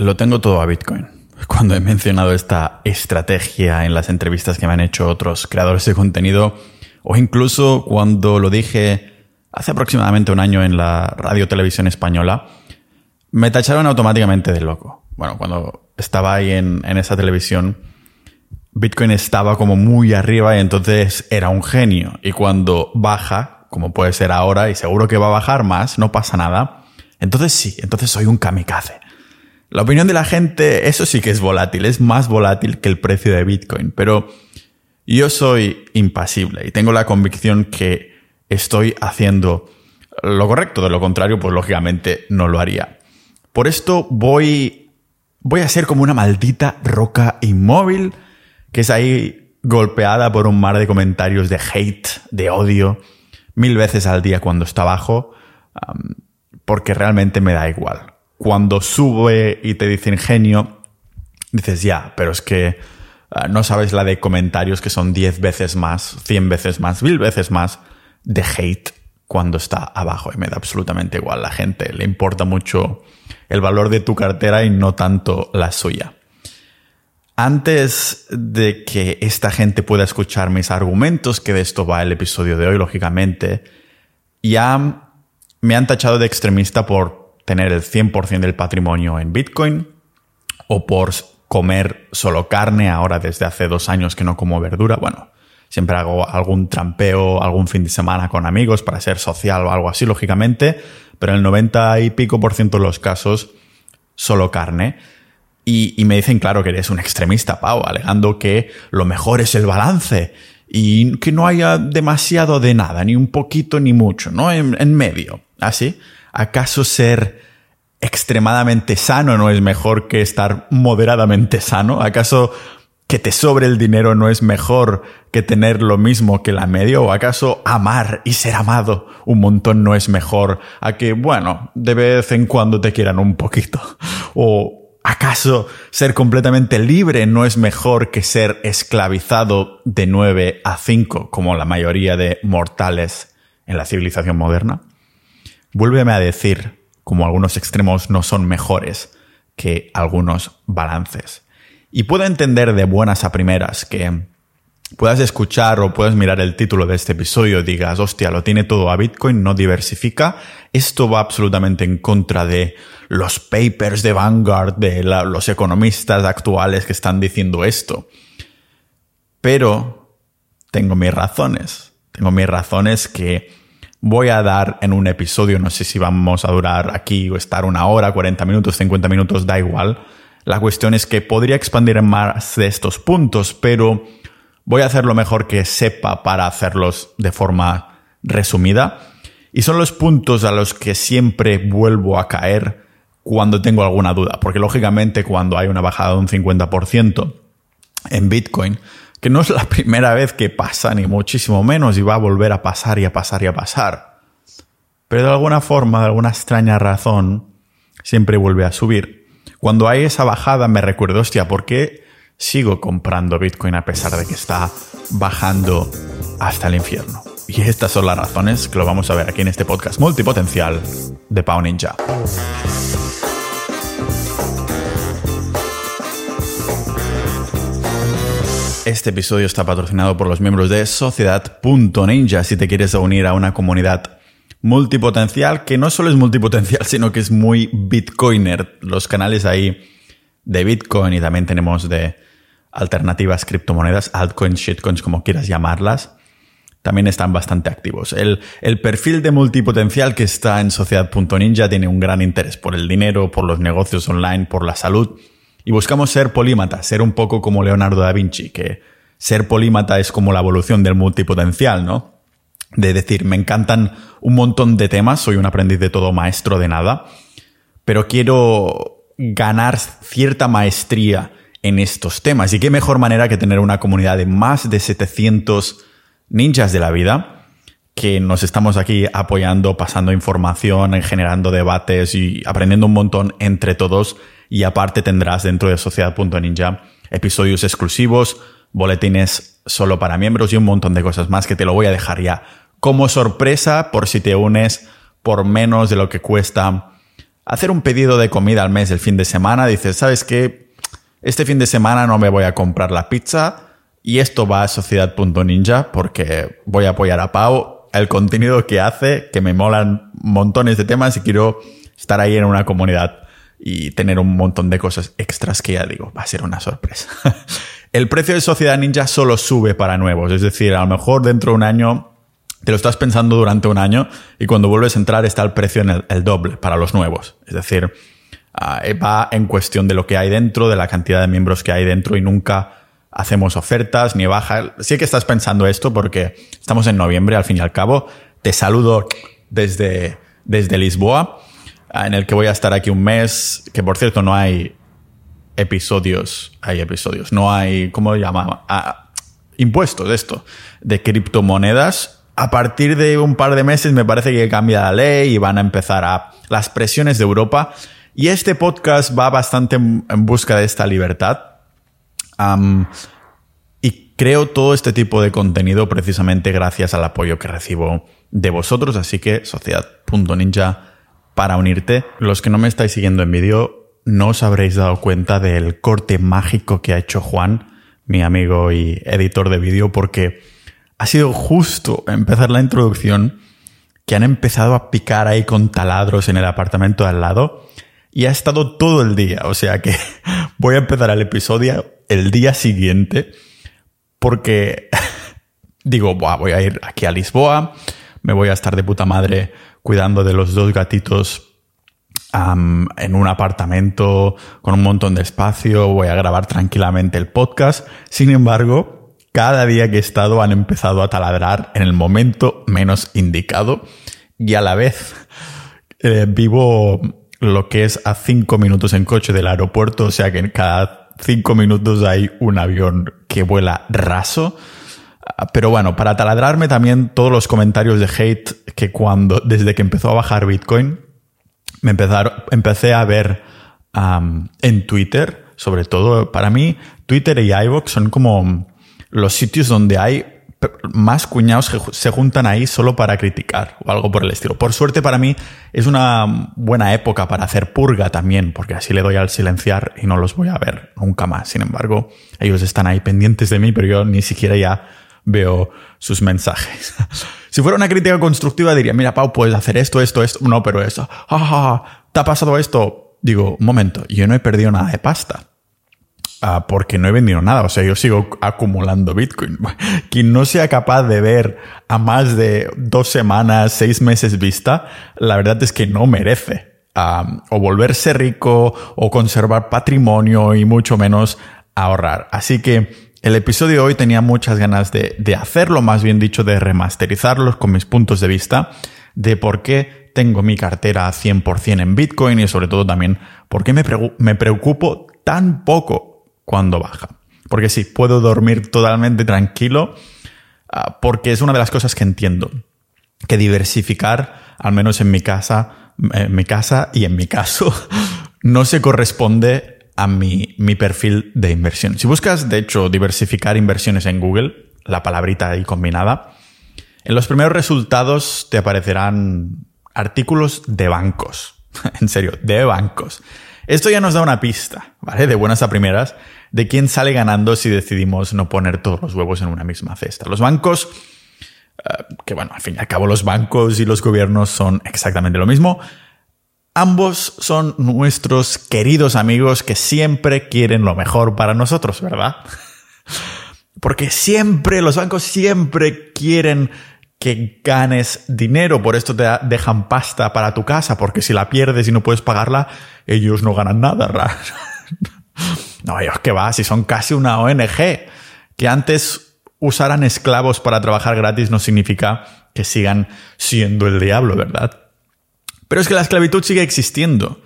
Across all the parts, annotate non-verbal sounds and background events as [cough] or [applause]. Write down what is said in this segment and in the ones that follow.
Lo tengo todo a Bitcoin. [laughs] Cuando he mencionado esta estrategia en las entrevistas que me han hecho otros creadores de contenido, o incluso cuando lo dije hace aproximadamente un año en la radio televisión española, me tacharon automáticamente de loco. Bueno, cuando estaba ahí en, esa televisión, Bitcoin estaba como muy arriba y entonces era un genio. Y cuando baja, como puede ser ahora, y seguro que va a bajar más, no pasa nada, entonces sí, entonces soy un kamikaze. La opinión de la gente, eso sí que es volátil, es más volátil que el precio de Bitcoin, pero yo soy impasible y tengo la convicción que estoy haciendo lo correcto, de lo contrario, pues lógicamente no lo haría. Por esto voy, voy a ser como una maldita roca inmóvil que es ahí golpeada por un mar de comentarios de hate, de odio, mil veces al día cuando está abajo, porque realmente me da igual cuando sube y te dicen genio, dices, ya, pero es que ah, no sabes la de comentarios que son 10 veces más, 100 veces más, mil veces más de hate cuando está abajo y me da absolutamente igual. La gente le importa mucho el valor de tu cartera y no tanto la suya. Antes de que esta gente pueda escuchar mis argumentos, que de esto va el episodio de hoy, lógicamente, ya me han tachado de extremista por tener el 100% del patrimonio en Bitcoin o por comer solo carne, ahora desde hace dos años que no como verdura. Bueno, siempre hago algún trampeo, algún fin de semana con amigos para ser social o algo así, lógicamente, pero el 90 y pico por ciento de los casos solo carne. Y, me dicen, claro, que eres un extremista, Pau, alegando que lo mejor es el balance y que no haya demasiado de nada, ni un poquito ni mucho, ¿no? En, en medio. Así. ¿Acaso ser extremadamente sano no es mejor que estar moderadamente sano? ¿Acaso que te sobre el dinero no es mejor que tener lo mismo que la media? ¿O acaso amar y ser amado un montón no es mejor a que, bueno, de vez en cuando te quieran un poquito? ¿O acaso ser completamente libre no es mejor que ser esclavizado de 9 a 5 como la mayoría de mortales en la civilización moderna? Vuélveme a decir, como algunos extremos no son mejores que algunos balances. Y puedo entender de buenas a primeras que puedas escuchar o puedas mirar el título de este episodio digas, hostia, lo tiene todo a Bitcoin, no diversifica. Esto va absolutamente en contra de los papers de Vanguard, de los economistas actuales que están diciendo esto. Pero tengo mis razones. Tengo mis razones que voy a dar en un episodio, no sé si vamos a durar aquí o estar una hora, 40 minutos, 50 minutos, da igual. La cuestión es que podría expandir en más de estos puntos, pero voy a hacer lo mejor que sepa para hacerlos de forma resumida. Y son los puntos a los que siempre vuelvo a caer cuando tengo alguna duda, porque lógicamente cuando hay una bajada de un 50% en Bitcoin, que no es la primera vez que pasa, ni muchísimo menos, y va a volver a pasar y a pasar y a pasar. Pero de alguna forma, de alguna extraña razón, siempre vuelve a subir. Cuando hay esa bajada me recuerdo, hostia, ¿por qué sigo comprando Bitcoin a pesar de que está bajando hasta el infierno? Y estas son las razones que lo vamos a ver aquí en este podcast multipotencial de Pau Ninja. Este episodio está patrocinado por los miembros de Sociedad.ninja si te quieres unir a una comunidad multipotencial que no solo es multipotencial, sino que es muy bitcoiner. Los canales ahí de Bitcoin y también tenemos de alternativas criptomonedas, altcoins, shitcoins, como quieras llamarlas, también están bastante activos. El, perfil de multipotencial que está en Sociedad.ninja tiene un gran interés por el dinero, por los negocios online, por la salud y buscamos ser polímata, ser un poco como Leonardo da Vinci, que ser polímata es como la evolución del multipotencial, ¿no? De decir, me encantan un montón de temas, soy un aprendiz de todo, maestro de nada, pero quiero ganar cierta maestría en estos temas. Y qué mejor manera que tener una comunidad de más de 700 ninjas de la vida que nos estamos aquí apoyando, pasando información, generando debates y aprendiendo un montón entre todos y aparte tendrás dentro de Sociedad.ninja episodios exclusivos, boletines solo para miembros y un montón de cosas más que te lo voy a dejar ya como sorpresa por si te unes por menos de lo que cuesta hacer un pedido de comida al mes el fin de semana, dices, ¿sabes qué? Este fin de semana no me voy a comprar la pizza y esto va a sociedad.ninja porque voy a apoyar a Pau, el contenido que hace, que me molan montones de temas y quiero estar ahí en una comunidad y tener un montón de cosas extras que ya digo, va a ser una sorpresa. [laughs] el precio de Sociedad Ninja solo sube para nuevos, es decir, a lo mejor dentro de un año te lo estás pensando durante un año y cuando vuelves a entrar está el precio en el, doble para los nuevos. Es decir, ah, va en cuestión de lo que hay dentro, de la cantidad de miembros que hay dentro y nunca hacemos ofertas ni baja. Sí que estás pensando esto porque estamos en noviembre al fin y al cabo. Te saludo desde, desde Lisboa, en el que voy a estar aquí un mes, que por cierto no hay episodios, hay episodios, no hay, ¿cómo se llama? Ah, impuestos de esto, de criptomonedas a partir de un par de meses me parece que cambia la ley y van a empezar a las presiones de Europa. Y este podcast va bastante en, busca de esta libertad. y creo todo este tipo de contenido precisamente gracias al apoyo que recibo de vosotros. Así que sociedad.ninja para unirte. Los que no me estáis siguiendo en vídeo, no os habréis dado cuenta del corte mágico que ha hecho Juan, mi amigo y editor de vídeo, porque ha sido justo empezar la introducción que han empezado a picar ahí con taladros en el apartamento de al lado y ha estado todo el día. O sea que [laughs] voy a empezar el episodio el día siguiente porque [laughs] digo, voy a ir aquí a Lisboa, me voy a estar de puta madre cuidando de los dos gatitos en un apartamento con un montón de espacio, voy a grabar tranquilamente el podcast. Sin embargo, cada día que he estado han empezado a taladrar en el momento menos indicado y a la vez eh, vivo lo que es a cinco minutos en coche del aeropuerto, o sea que cada cinco minutos hay un avión que vuela raso. Ah, pero bueno, para taladrarme también todos los comentarios de hate que cuando, desde que empezó a bajar Bitcoin, me empezaron, empecé a ver en Twitter, sobre todo para mí, Twitter y iVoox son como los sitios donde hay más cuñados que se juntan ahí solo para criticar o algo por el estilo. Por suerte para mí es una buena época para hacer purga también, porque así le doy al silenciar y no los voy a ver nunca más. Sin embargo, ellos están ahí pendientes de mí, pero yo ni siquiera ya veo sus mensajes. [laughs] si fuera una crítica constructiva diría, mira Pau, puedes hacer esto, esto, esto. No, pero eso. Ah, ¿Te ha pasado esto? Digo, un momento, yo no he perdido nada de pasta. Ah, porque no he vendido nada. O sea, yo sigo acumulando Bitcoin. [laughs] Quien no sea capaz de ver a más de dos semanas, seis meses vista, la verdad es que no merece o volverse rico o conservar patrimonio y mucho menos ahorrar. Así que el episodio de hoy tenía muchas ganas de, de hacerlo, más bien dicho, de remasterizarlos con mis puntos de vista de por qué tengo mi cartera 100% en Bitcoin y sobre todo también por qué me, me preocupo tan poco cuando baja. Porque sí, puedo dormir totalmente tranquilo ah, porque es una de las cosas que entiendo. Que diversificar, al menos en mi casa, en mi casa y en mi caso, [laughs] no se corresponde a mi, mi perfil de inversión. Si buscas, de hecho, diversificar inversiones en Google, la palabrita ahí combinada, en los primeros resultados te aparecerán artículos de bancos. [laughs] en serio, de bancos. Esto ya nos da una pista, ¿vale? De buenas a primeras, de quién sale ganando si decidimos no poner todos los huevos en una misma cesta. Los bancos, eh, que bueno, al fin y al cabo los bancos y los gobiernos son exactamente lo mismo. Ambos son nuestros queridos amigos que siempre quieren lo mejor para nosotros, ¿verdad? Porque siempre, los bancos siempre quieren que ganes dinero, por esto te dejan pasta para tu casa, porque si la pierdes y no puedes pagarla, ellos no ganan nada. [laughs] no, ellos que va, si son casi una ONG, que antes usaran esclavos para trabajar gratis no significa que sigan siendo el diablo, ¿verdad? Pero es que la esclavitud sigue existiendo,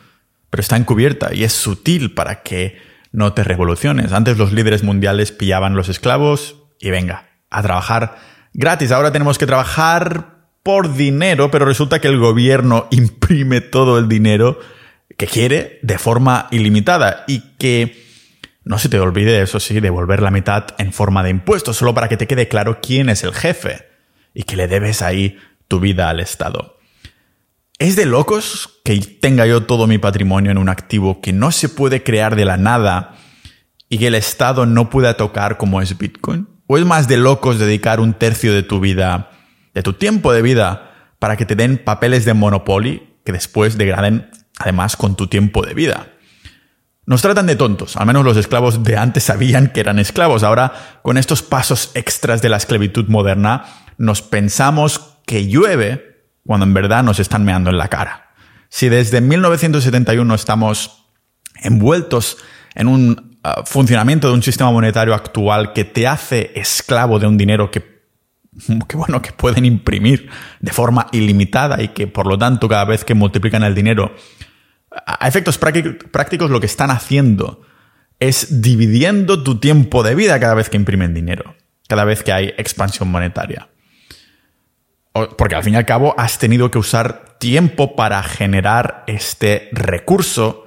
pero está encubierta y es sutil para que no te revoluciones. Antes los líderes mundiales pillaban los esclavos y venga, a trabajar gratis. Ahora tenemos que trabajar por dinero, pero resulta que el gobierno [laughs] imprime todo el dinero que quiere de forma ilimitada y que no se te olvide, eso sí, devolver la mitad en forma de impuestos, solo para que te quede claro quién es el jefe y que le debes ahí tu vida al Estado. ¿Es de locos que tenga yo todo mi patrimonio en un activo que no se puede crear de la nada y que el Estado no pueda tocar como es Bitcoin? ¿O es más de locos dedicar un tercio de tu vida, de tu tiempo de vida, para que te den papeles de Monopoly que después degraden además con tu tiempo de vida? Nos tratan de tontos, al menos los esclavos de antes sabían que eran esclavos. Ahora, con estos pasos extras de la esclavitud moderna, nos pensamos que llueve cuando en verdad nos están meando en la cara. Si desde 1971 estamos envueltos en un uh, funcionamiento de un sistema monetario actual que te hace esclavo de un dinero que, [laughs] que, bueno, que pueden imprimir de forma ilimitada y que por lo tanto cada vez que multiplican el dinero a efectos prácticos lo que están haciendo es dividiendo tu tiempo de vida cada vez que imprimen dinero, cada vez que hay expansión monetaria. Porque al fin y al cabo has tenido que usar tiempo para generar este recurso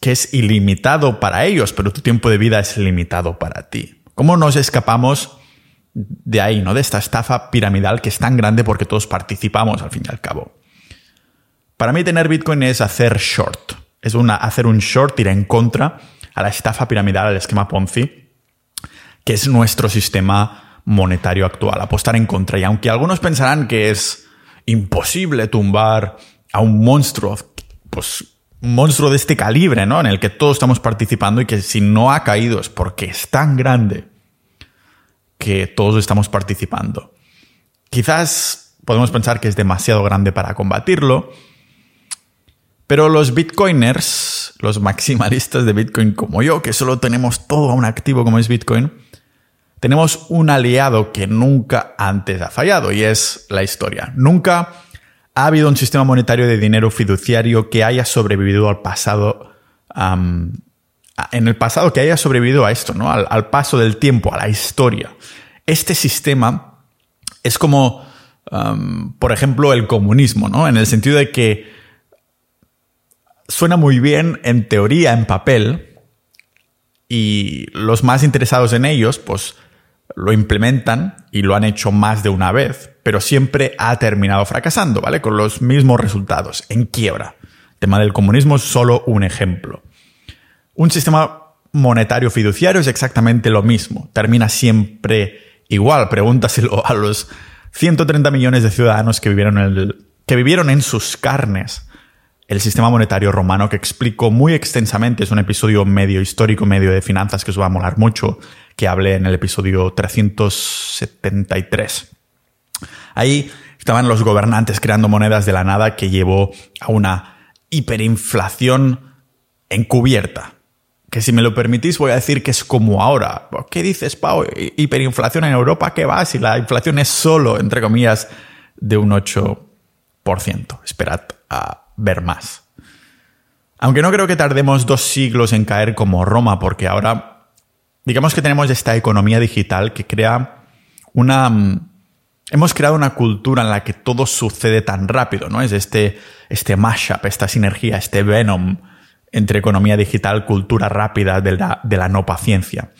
que es ilimitado para ellos, pero tu tiempo de vida es limitado para ti. ¿Cómo nos escapamos de ahí, ¿no? De esta estafa piramidal que es tan grande porque todos participamos al fin y al cabo. Para mí tener Bitcoin es hacer short. Es hacer un short, ir en contra a la estafa piramidal, al esquema Ponzi, que es nuestro sistema monetario actual. Apostar en contra. Y aunque algunos pensarán que es imposible tumbar a un monstruo, pues un monstruo de este calibre, ¿no? En el que todos estamos participando y que si no ha caído es porque es tan grande que todos estamos participando. Quizás podemos pensar que es demasiado grande para combatirlo, pero los bitcoiners, los maximalistas de Bitcoin como yo, que solo tenemos todo a un activo como es Bitcoin, tenemos un aliado que nunca antes ha fallado y es la historia. Nunca ha habido un sistema monetario de dinero fiduciario que haya sobrevivido al pasado, en el pasado que haya sobrevivido a esto, ¿no? Al, paso del tiempo, a la historia. Este sistema es como, por ejemplo, el comunismo, ¿no? En el sentido de que suena muy bien en teoría, en papel, y los más interesados en ellos, pues lo implementan y lo han hecho más de una vez, pero siempre ha terminado fracasando, ¿vale? Con los mismos resultados, en quiebra. El tema del comunismo es solo un ejemplo. Un sistema monetario fiduciario es exactamente lo mismo, termina siempre igual. Pregúntaselo a los 130 millones de ciudadanos que vivieron que vivieron en sus carnes el sistema monetario romano que explico muy extensamente. Es un episodio medio histórico, medio de finanzas que os va a molar mucho, que hablé en el episodio 373. Ahí estaban los gobernantes creando monedas de la nada que llevó a una hiperinflación encubierta. Que si me lo permitís voy a decir que es como ahora. ¿Qué dices, Pau? ¿Hiperinflación en Europa? ¿Qué va? Si la inflación es solo, entre comillas, de un 8%. Esperad a ver más. Aunque no creo que tardemos dos siglos en caer como Roma, porque ahora, digamos que tenemos esta economía digital que crea una... Mm, hemos creado una cultura en la que todo sucede tan rápido, ¿no? Es este, este mashup, esta sinergia, este venom entre economía digital, cultura rápida de la, no paciencia.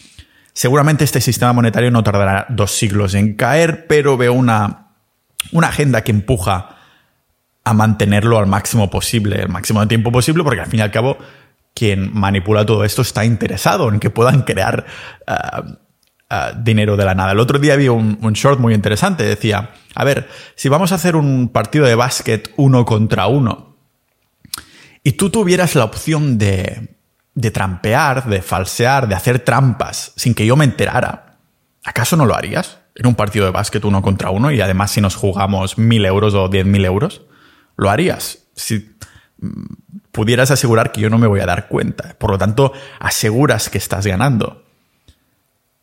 Seguramente este sistema monetario no tardará dos siglos en caer, pero veo una, una agenda que empuja a mantenerlo al máximo posible, el máximo de tiempo posible, porque al fin y al cabo quien manipula todo esto está interesado en que puedan crear uh, uh, dinero de la nada. El otro día vi un, short muy interesante, decía, a ver, si vamos a hacer un partido de básquet uno contra uno, y tú tuvieras la opción de, de trampear, de falsear, de hacer trampas sin que yo me enterara, ¿acaso no lo harías? En un partido de básquet uno contra uno y además si nos jugamos mil euros o diez mil euros lo harías. Si pudieras asegurar que yo no me voy a dar cuenta. Por lo tanto, aseguras que estás ganando.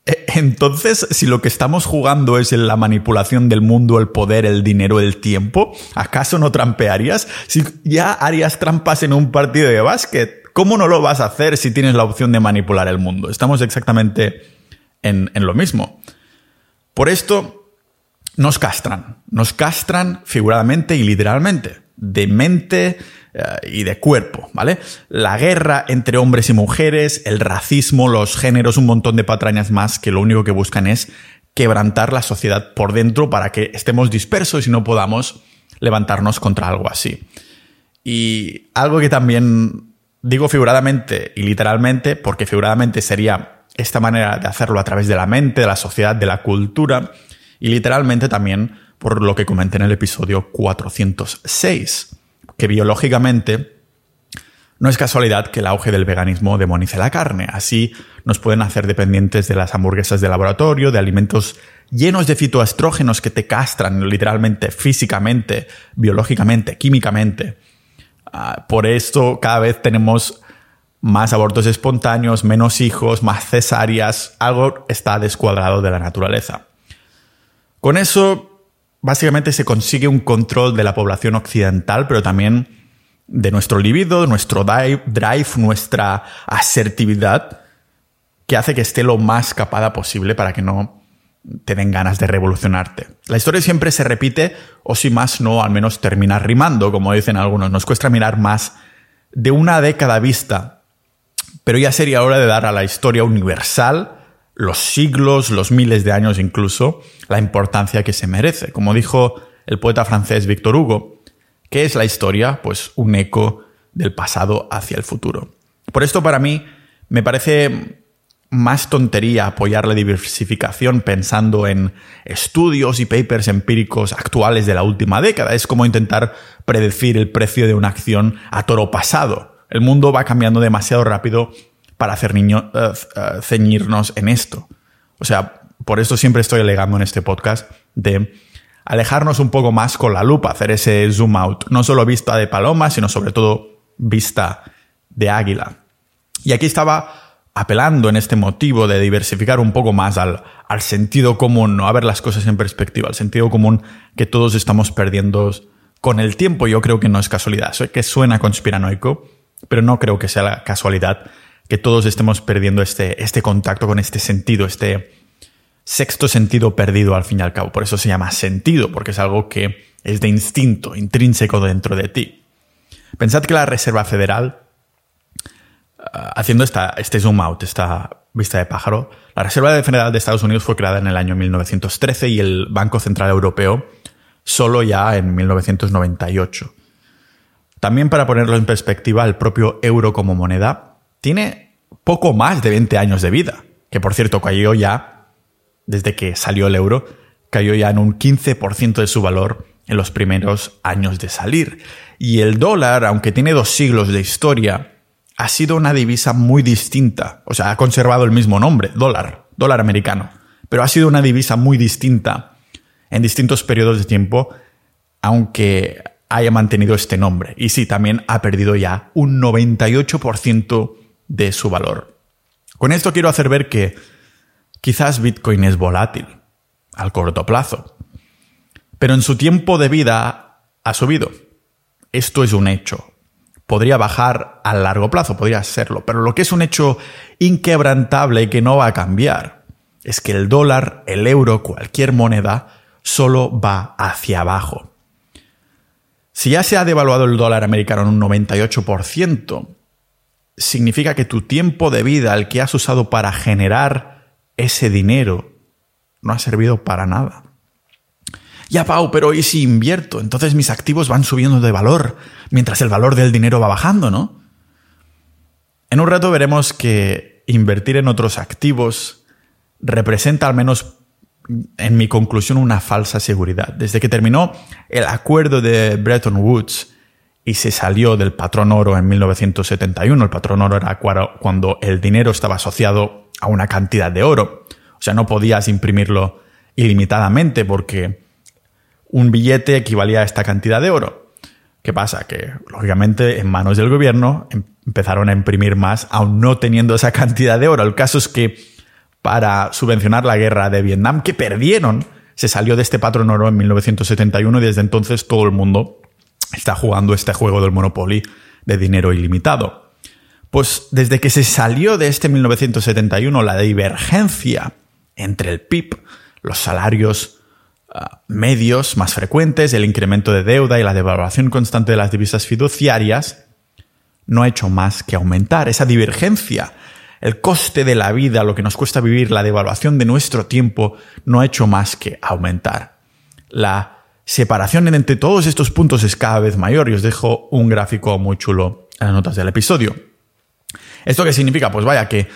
E, entonces, si lo que estamos jugando es la manipulación del mundo, el poder, el dinero, el tiempo, ¿acaso no trampearías? Si ya harías trampas en un partido de básquet, ¿cómo no lo vas a hacer si tienes la opción de manipular el mundo? Estamos exactamente en, en lo mismo. Por esto, nos castran, nos castran figuradamente y literalmente, de mente eh, y de cuerpo, ¿vale? La guerra entre hombres y mujeres, el racismo, los géneros, un montón de patrañas más que lo único que buscan es quebrantar la sociedad por dentro para que estemos dispersos y no podamos levantarnos contra algo así. Y algo que también digo figuradamente y literalmente, porque figuradamente sería esta manera de hacerlo a través de la mente, de la sociedad, de la cultura, y literalmente también por lo que comenté en el episodio 406, que biológicamente no es casualidad que el auge del veganismo demonice la carne. Así nos pueden hacer dependientes de las hamburguesas de laboratorio, de alimentos llenos de fitoestrógenos que te castran literalmente, físicamente, biológicamente, químicamente. Ah, por esto cada vez tenemos más abortos espontáneos, menos hijos, más cesáreas. Algo está descuadrado de la naturaleza. Con eso, básicamente se consigue un control de la población occidental, pero también de nuestro libido, nuestro drive, nuestra asertividad, que hace que esté lo más capada posible para que no te den ganas de revolucionarte. La historia siempre se repite, o si más no, al menos termina rimando, como dicen algunos. Nos cuesta mirar más de una década vista, pero ya sería hora de dar a la historia universal, los siglos, los miles de años incluso, la importancia que se merece. Como dijo el poeta francés Victor Hugo, ¿qué es la historia? Pues un eco del pasado hacia el futuro. Por esto para mí me parece más tontería apoyar la diversificación pensando en estudios y papers empíricos actuales de la última década. Es como intentar predecir el precio de una acción a toro pasado. El mundo va cambiando demasiado rápido para hacer niño, eh, eh, ceñirnos en esto. O sea, por esto siempre estoy alegando en este podcast de alejarnos un poco más con la lupa, hacer ese zoom out, no solo vista de paloma, sino sobre todo vista de águila. Y aquí estaba apelando en este motivo de diversificar un poco más al, al sentido común, ¿no? a ver las cosas en perspectiva, al sentido común que todos estamos perdiendo con el tiempo. Yo creo que no es casualidad, que suena conspiranoico, pero no creo que sea la casualidad que todos estemos perdiendo este, este contacto con este sentido, este sexto sentido perdido al fin y al cabo. Por eso se llama sentido, porque es algo que es de instinto, intrínseco dentro de ti. Pensad que la Reserva Federal Ah, haciendo esta, este zoom out, esta vista de pájaro, la Reserva Federal de Estados Unidos fue creada en el año 1913 y el Banco Central Europeo solo ya en 1998. También para ponerlo en perspectiva, el propio euro como moneda tiene poco más de 20 años de vida, que por cierto cayó ya, desde que salió el euro, cayó ya en un 15% de su valor en los primeros años de salir. Y el dólar, aunque tiene dos siglos de historia, ha sido una divisa muy distinta. O sea, ha conservado el mismo nombre, dólar, dólar americano. Pero ha sido una divisa muy distinta en distintos periodos de tiempo, aunque haya mantenido este nombre. Y sí, también ha perdido ya un 98% de su valor. Con esto quiero hacer ver que quizás Bitcoin es volátil al corto plazo, pero en su tiempo de vida ha subido. Esto es un hecho podría bajar a largo plazo, podría serlo, pero lo que es un hecho inquebrantable y que no va a cambiar es que el dólar, el euro, cualquier moneda, solo va hacia abajo. Si ya se ha devaluado el dólar americano en un 98%, significa que tu tiempo de vida, el que has usado para generar ese dinero, no ha servido para nada. Ya, Pau, pero ¿y si invierto? Entonces mis activos van subiendo de valor, mientras el valor del dinero va bajando, ¿no? En un rato veremos que invertir en otros activos representa al menos en mi conclusión una falsa seguridad. Desde que terminó el acuerdo de Bretton Woods y se salió del patrón oro en 1971, el patrón oro era cuando el dinero estaba asociado a una cantidad de oro. O sea, no podías imprimirlo ilimitadamente porque un billete equivalía a esta cantidad de oro. ¿Qué pasa? Que, lógicamente, en manos del gobierno em, empezaron a imprimir más, aún no teniendo esa cantidad de oro. El caso es que, para subvencionar la guerra de Vietnam, que perdieron, se salió de este patrón oro en 1971 y desde entonces todo el mundo está jugando este juego del Monopoly de dinero ilimitado. Pues desde que se salió de este 1971, la divergencia entre el PIB, los salarios Ah, medios más frecuentes, el incremento de deuda y la devaluación constante de las divisas fiduciarias, no ha hecho más que aumentar esa divergencia. El coste de la vida, lo que nos cuesta vivir, la devaluación de nuestro tiempo, no ha hecho más que aumentar. La separación entre todos estos puntos es cada vez mayor y os dejo un gráfico muy chulo en las notas del episodio. ¿Esto qué significa? Pues vaya que,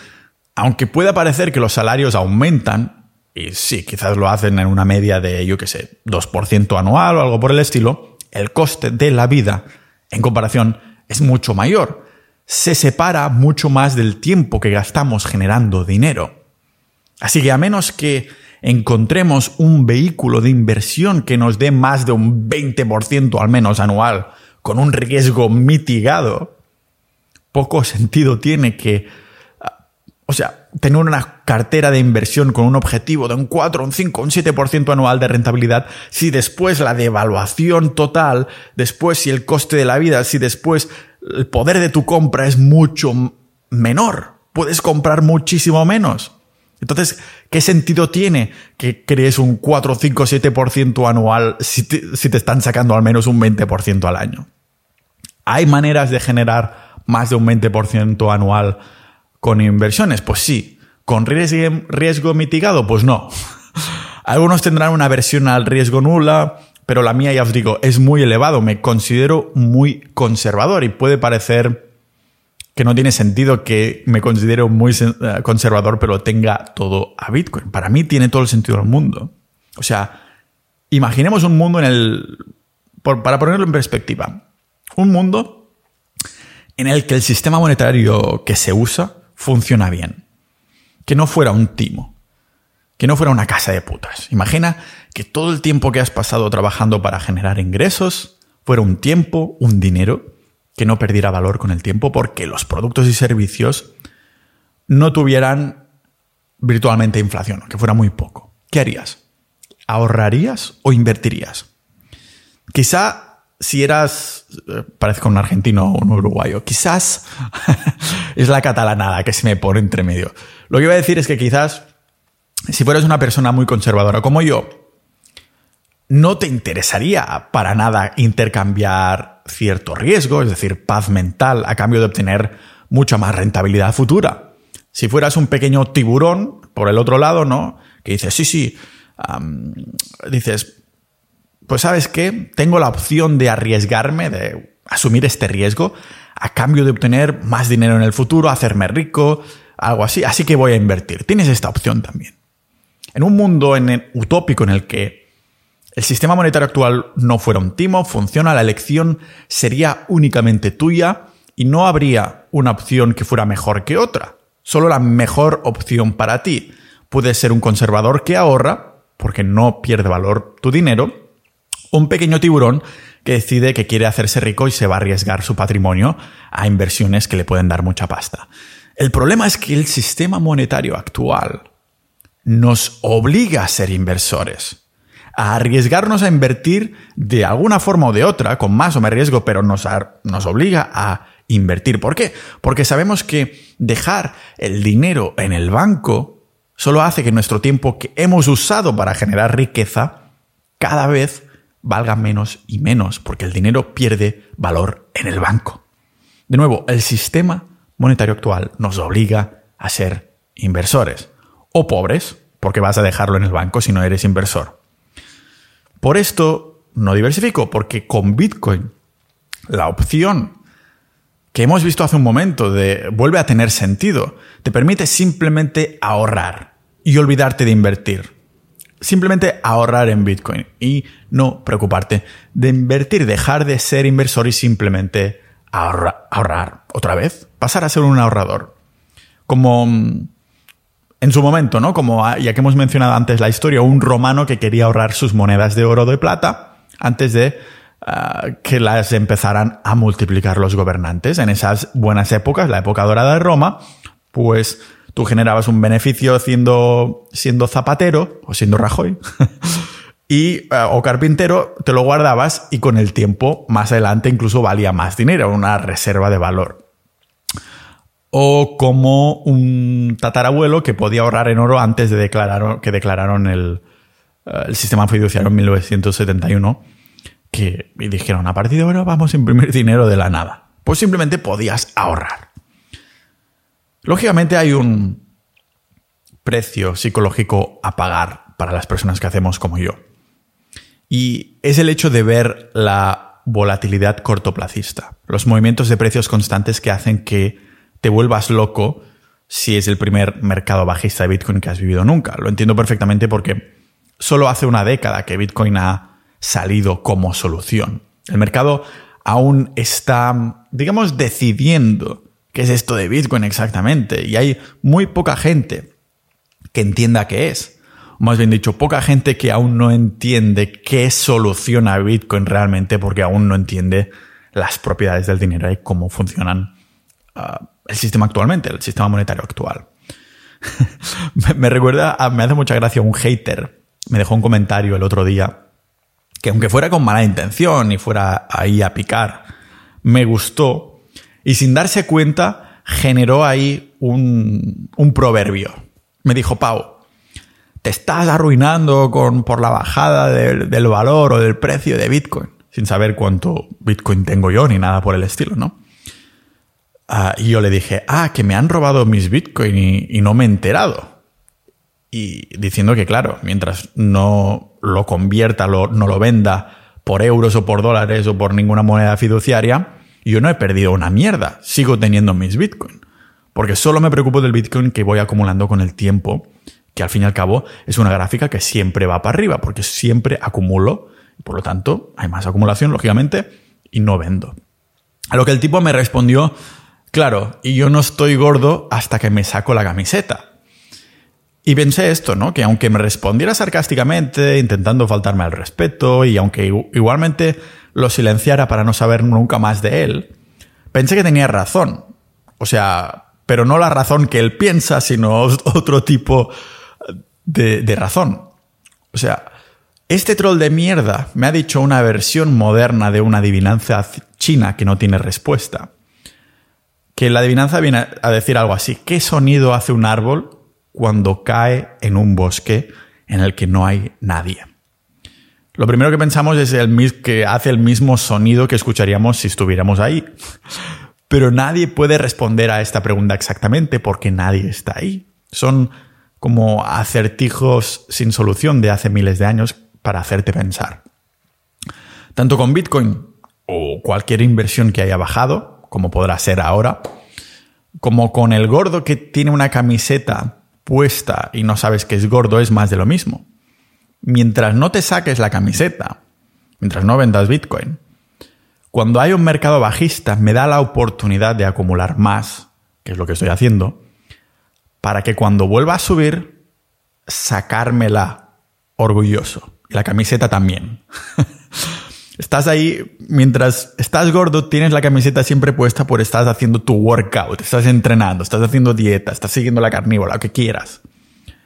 aunque pueda parecer que los salarios aumentan, y sí, quizás lo hacen en una media de, yo qué sé, 2% anual o algo por el estilo, el coste de la vida en comparación es mucho mayor. Se separa mucho más del tiempo que gastamos generando dinero. Así que a menos que encontremos un vehículo de inversión que nos dé más de un 20% al menos anual, con un riesgo mitigado, poco sentido tiene que, ah, o sea, tener una cartera de inversión con un objetivo de un 4, un 5, un 7% anual de rentabilidad, si después la devaluación total, después si el coste de la vida, si después el poder de tu compra es mucho menor, puedes comprar muchísimo menos. Entonces, ¿qué sentido tiene que crees un 4, 5, 7% anual si te, si te están sacando al menos un 20% al año? ¿Hay maneras de generar más de un 20% anual con inversiones? Pues sí. ¿Con riesgo, riesgo mitigado? Pues no. [laughs] Algunos tendrán una versión al riesgo nula, pero la mía, ya os digo, es muy elevado. Me considero muy conservador y puede parecer que no tiene sentido que me considero muy eh, conservador, pero tenga todo a Bitcoin. Para mí tiene todo el sentido del mundo. O sea, imaginemos un mundo en el... para ponerlo en perspectiva, un mundo en el que el sistema monetario que se usa funciona bien. Que no fuera un timo. Que no fuera una casa de putas. Imagina que todo el tiempo que has pasado trabajando para generar ingresos fuera un tiempo, un dinero que no perdiera valor con el tiempo porque los productos y servicios no tuvieran virtualmente inflación, que fuera muy poco. ¿Qué harías? ¿Ahorrarías o invertirías? Quizá si eras, eh, parezco un argentino o un uruguayo, quizás [laughs] es la catalanada que se me pone entre medio. Lo que iba a decir es que quizás si fueras una persona muy conservadora como yo, no te interesaría para nada intercambiar cierto riesgo, es decir, paz mental, a cambio de obtener mucha más rentabilidad futura. Si fueras un pequeño tiburón, por el otro lado, ¿no? Que dices, sí, sí, dices, pues sabes qué, tengo la opción de arriesgarme, de asumir este riesgo, a cambio de obtener más dinero en el futuro, hacerme rico, algo así, así que voy a invertir. Tienes esta opción también. En un mundo en utópico en el que el sistema monetario actual no fuera un timo, funciona, la elección sería únicamente tuya y no habría una opción que fuera mejor que otra. Solo la mejor opción para ti. Puedes ser un conservador que ahorra, porque no pierde valor tu dinero, un pequeño tiburón que decide que quiere hacerse rico y se va a arriesgar su patrimonio a inversiones que le pueden dar mucha pasta. El problema es que el sistema monetario actual nos obliga a ser inversores a arriesgarnos a invertir de alguna forma o de otra, con más o menos riesgo, pero nos, nos obliga a invertir. ¿Por qué? Porque sabemos que dejar el dinero en el banco solo hace que nuestro tiempo que hemos usado para generar riqueza cada vez valga menos y menos, porque el dinero pierde valor en el banco. De nuevo, el sistema monetario actual nos obliga a ser inversores o pobres, porque vas a dejarlo en el banco si no eres inversor. Por esto no diversifico, porque con Bitcoin la opción que hemos visto hace un momento de vuelve a tener sentido, te permite simplemente ahorrar y olvidarte de invertir. Simplemente ahorrar en Bitcoin y no preocuparte de invertir, dejar de ser inversor y simplemente ahorrar otra vez, pasar a ser un ahorrador. Como mm, en su momento, ¿no? Como ya que hemos mencionado antes la historia, un romano que quería ahorrar sus monedas de oro o de plata antes de ah, que las empezaran a multiplicar los gobernantes. En esas buenas épocas, la época dorada de Roma, pues tú generabas un beneficio siendo, siendo zapatero o siendo Rajoy. [laughs] y, ah, o carpintero, te lo guardabas y con el tiempo, más adelante, incluso valía más dinero, una reserva de valor o como un tatarabuelo que podía ahorrar en oro antes de declarar, que declararon el, eh, el sistema fiduciario en 1971, que dijeron, a partir de ahora vamos a imprimir dinero de la nada. Pues simplemente podías ahorrar. Lógicamente hay un precio psicológico a pagar para las personas que hacemos como yo. Y es el hecho de ver la volatilidad cortoplacista, los movimientos de precios constantes que hacen que te vuelvas loco si es el primer mercado bajista de Bitcoin que has vivido nunca. Lo entiendo perfectamente porque solo hace una década que Bitcoin ha salido como solución. El mercado aún está, digamos, decidiendo qué es esto de Bitcoin exactamente y hay muy poca gente que entienda qué es. Más bien dicho, poca gente que aún no entiende qué soluciona Bitcoin realmente porque aún no entiende las propiedades del dinero y cómo funcionan uh, el sistema actualmente, el sistema monetario actual. [laughs] me, recuerda, me hace mucha gracia un hater, me dejó un comentario el otro día, que aunque fuera con mala intención y fuera ahí a picar, me gustó y sin darse cuenta generó ahí un, un proverbio. Me dijo, Pau, te estás arruinando con, por la bajada del, del valor o del precio de Bitcoin, sin saber cuánto Bitcoin tengo yo ni nada por el estilo, ¿no? Ah, y yo le dije, ah, que me han robado mis Bitcoin y, no me he enterado. Y diciendo que, claro, mientras no lo convierta, no lo venda por euros o por dólares o por ninguna moneda fiduciaria, yo no he perdido una mierda. Sigo teniendo mis Bitcoin. Porque solo me preocupo del Bitcoin que voy acumulando con el tiempo, que al fin y al cabo es una gráfica que siempre va para arriba, porque siempre acumulo. Por lo tanto, hay más acumulación, lógicamente, y no vendo. A lo que el tipo me respondió Claro, y yo no estoy gordo hasta que me saco la camiseta. Y pensé esto, ¿no? Que aunque me respondiera sarcásticamente, intentando faltarme al respeto, y aunque igualmente lo silenciara para no saber nunca más de él, pensé que tenía razón. O sea, pero no la razón que él piensa, sino otro tipo de, razón. O sea, este troll de mierda me ha dicho una versión moderna de una adivinanza china que no tiene respuesta que la adivinanza viene a decir algo así. ¿Qué sonido hace un árbol cuando cae en un bosque en el que no hay nadie? Lo primero que pensamos es el que hace el mismo sonido que escucharíamos si estuviéramos ahí. Pero nadie puede responder a esta pregunta exactamente porque nadie está ahí. Son como acertijos sin solución de hace miles de años para hacerte pensar. Tanto con Bitcoin o cualquier inversión que haya bajado, como podrá ser ahora, como con el gordo que tiene una camiseta puesta y no sabes que es gordo, es más de lo mismo. Mientras no te saques la camiseta, mientras no vendas Bitcoin, cuando hay un mercado bajista me da la oportunidad de acumular más, que es lo que estoy haciendo, para que cuando vuelva a subir, sacármela orgulloso. Y la camiseta también. [laughs] Estás ahí, mientras estás gordo, tienes la camiseta siempre puesta por estás haciendo tu workout, estás entrenando, estás haciendo dieta, estás siguiendo la carnívora, lo que quieras.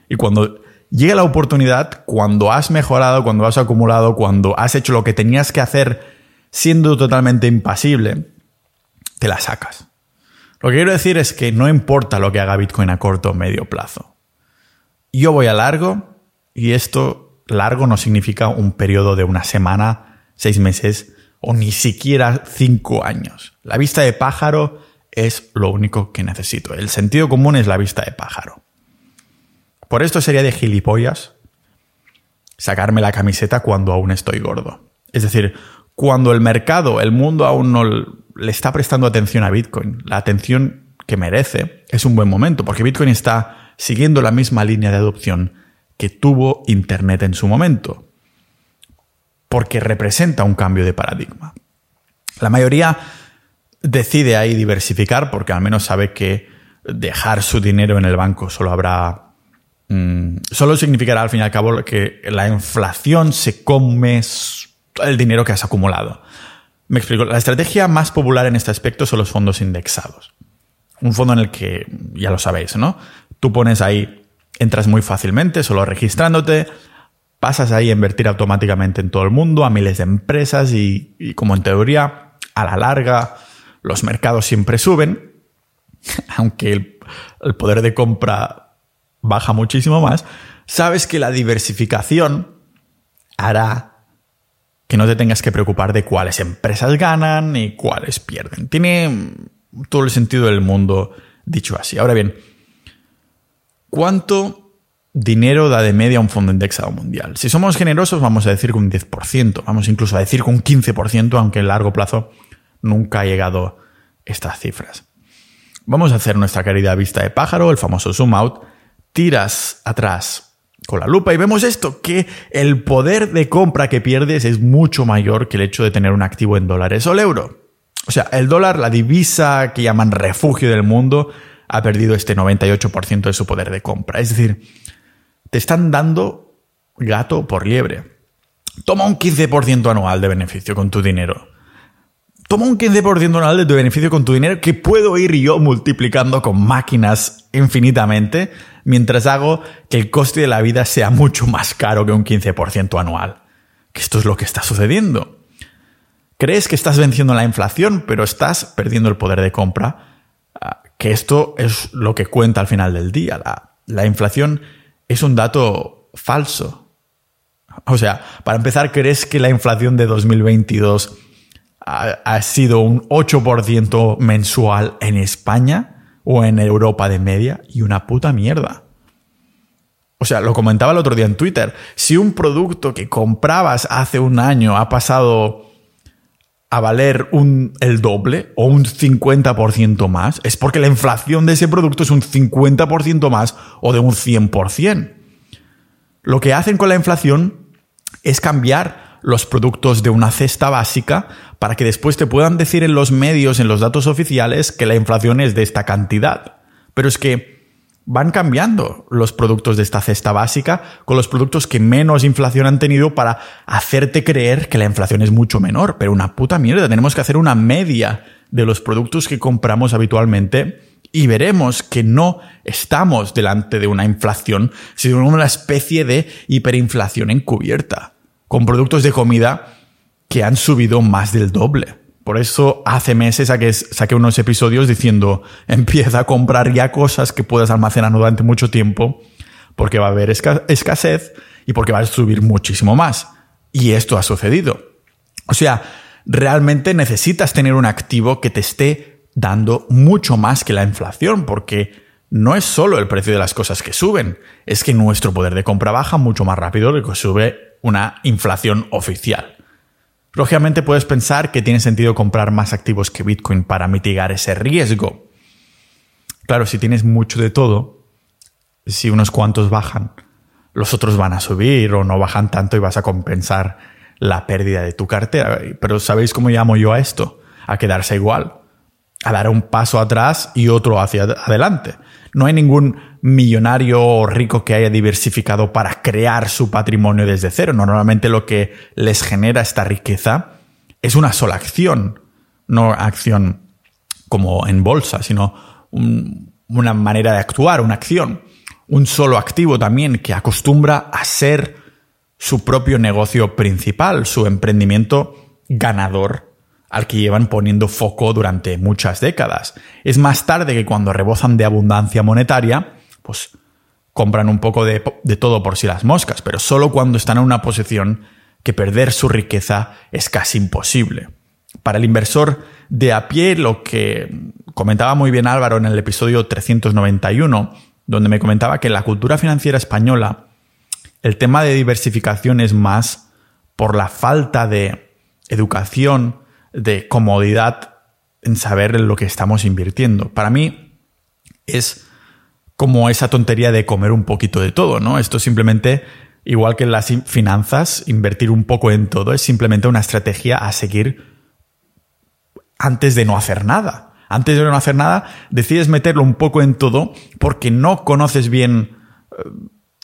Y cuando llega la oportunidad, cuando has mejorado, cuando has acumulado, cuando has hecho lo que tenías que hacer siendo totalmente impasible, te la sacas. Lo que quiero decir es que no importa lo que haga Bitcoin a corto o medio plazo. Yo voy a largo y esto largo no significa un periodo de una semana seis meses o ni siquiera cinco años. La vista de pájaro es lo único que necesito. El sentido común es la vista de pájaro. Por esto sería de gilipollas sacarme la camiseta cuando aún estoy gordo. Es decir, cuando el mercado, el mundo aún no le está prestando atención a Bitcoin, la atención que merece, es un buen momento, porque Bitcoin está siguiendo la misma línea de adopción que tuvo Internet en su momento porque representa un cambio de paradigma. La mayoría decide ahí diversificar porque al menos sabe que dejar su dinero en el banco solo habrá... Mm, solo significará al fin y al cabo que la inflación se come el dinero que has acumulado. Me explico. La estrategia más popular en este aspecto son los fondos indexados. Un fondo en el que, ya lo sabéis, ¿no? Tú pones ahí, entras muy fácilmente, solo registrándote, pasas ahí a invertir automáticamente en todo el mundo, a miles de empresas y, como en teoría, a la larga, los mercados siempre suben, [laughs] aunque el, el poder de compra baja muchísimo más, sabes que la diversificación hará que no te tengas que preocupar de cuáles empresas ganan y cuáles pierden. Tiene todo el sentido del mundo dicho así. Ahora bien, ¿cuánto dinero da de media un fondo indexado mundial. Si somos generosos, vamos a decir que un 10%, vamos incluso a decir que un 15%, aunque en largo plazo nunca ha llegado estas cifras. Vamos a hacer nuestra querida vista de pájaro, el famoso zoom out. Tiras atrás con la lupa y vemos esto, que el poder de compra que pierdes es mucho mayor que el hecho de tener un activo en dólares o el euro. O sea, el dólar, la divisa que llaman refugio del mundo, ha perdido este 98% de su poder de compra. Es decir, te están dando gato por liebre. Toma un 15% anual de beneficio con tu dinero. Toma un 15% anual de tu beneficio con tu dinero que puedo ir yo multiplicando con máquinas infinitamente mientras hago que el coste de la vida sea mucho más caro que un 15% anual. Que esto es lo que está sucediendo. Crees que estás venciendo la inflación, pero estás perdiendo el poder de compra. Ah, que esto es lo que cuenta al final del día. La, la inflación es un dato falso. O sea, para empezar, ¿crees que la inflación de 2022 ha, sido un 8% mensual en España o en Europa de media? Y una puta mierda. O sea, lo comentaba el otro día en Twitter. Si un producto que comprabas hace un año ha pasado a valer un, el doble o un 50% más, es porque la inflación de ese producto es un 50% más o de un 100%. Lo que hacen con la inflación es cambiar los productos de una cesta básica para que después te puedan decir en los medios, en los datos oficiales, que la inflación es de esta cantidad. Pero es que van cambiando los productos de esta cesta básica con los productos que menos inflación han tenido para hacerte creer que la inflación es mucho menor. Pero una puta mierda, tenemos que hacer una media de los productos que compramos habitualmente y veremos que no estamos delante de una inflación, sino una especie de hiperinflación encubierta, con productos de comida que han subido más del doble. Por eso hace meses saqué, unos episodios diciendo, [laughs] empieza a comprar ya cosas que puedas almacenar durante mucho tiempo, porque va a haber escasez y porque va a subir muchísimo más. Y esto ha sucedido. O sea, realmente necesitas tener un activo que te esté dando mucho más que la inflación, porque no es solo el precio de las cosas que suben, es que nuestro poder de compra baja mucho más rápido de que sube una inflación oficial. Lógicamente puedes pensar que tiene sentido comprar más activos que Bitcoin para mitigar ese riesgo. Claro, si tienes mucho de todo, si unos cuantos bajan, los otros van a subir o no bajan tanto y vas a compensar la pérdida de tu cartera. Pero ¿sabéis cómo llamo yo a esto? A quedarse igual, a dar un paso atrás y otro hacia adelante. No hay ningún millonario o rico que haya diversificado para crear su patrimonio desde cero. Normalmente lo que les genera esta riqueza es una sola acción, no acción como en bolsa, sino una manera de actuar, una acción. Un solo activo también que acostumbra a ser su propio negocio principal, su emprendimiento ganador al que llevan poniendo foco durante muchas décadas. Es más tarde que cuando rebozan de abundancia monetaria, pues compran un poco de, todo por si las moscas, pero solo cuando están en una posición que perder su riqueza es casi imposible. Para el inversor de a pie, lo que comentaba muy bien Álvaro en el episodio 391, donde me comentaba que en la cultura financiera española el tema de diversificación es más por la falta de educación de comodidad en saber en lo que estamos invirtiendo. Para mí es como esa tontería de comer un poquito de todo, ¿no? Esto simplemente, igual que en las finanzas, invertir un poco en todo es simplemente una estrategia a seguir antes de no hacer nada. Antes de no hacer nada, decides meterlo un poco en todo porque no conoces bien eh,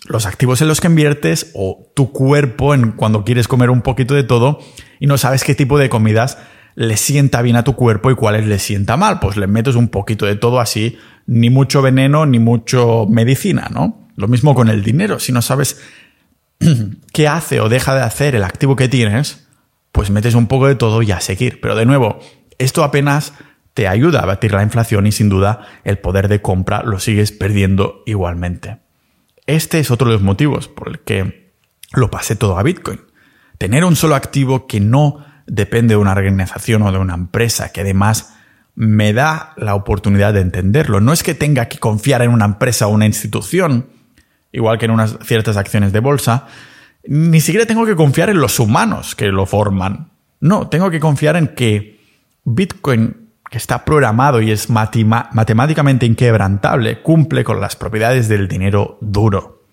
los activos en los que inviertes o tu cuerpo en cuando quieres comer un poquito de todo y no sabes qué tipo de comidas le sienta bien a tu cuerpo y cuáles le sienta mal. Pues le metes un poquito de todo así, ni mucho veneno, ni mucho medicina, ¿no? Lo mismo con el dinero. Si no sabes [clears throat] qué hace o deja de hacer el activo que tienes, pues metes un poco de todo y a seguir. Pero de nuevo, esto apenas te ayuda a batir la inflación y sin duda el poder de compra lo sigues perdiendo igualmente. Este es otro de los motivos por el que lo pasé todo a Bitcoin. Tener un solo activo que no depende de una organización o de una empresa, que además me da la oportunidad de entenderlo. No es que tenga que confiar en una empresa o una institución, igual que en unas ciertas acciones de bolsa, ni siquiera tengo que confiar en los humanos que lo forman. No, tengo que confiar en que Bitcoin, que está programado y es matemáticamente inquebrantable, cumple con las propiedades del dinero duro.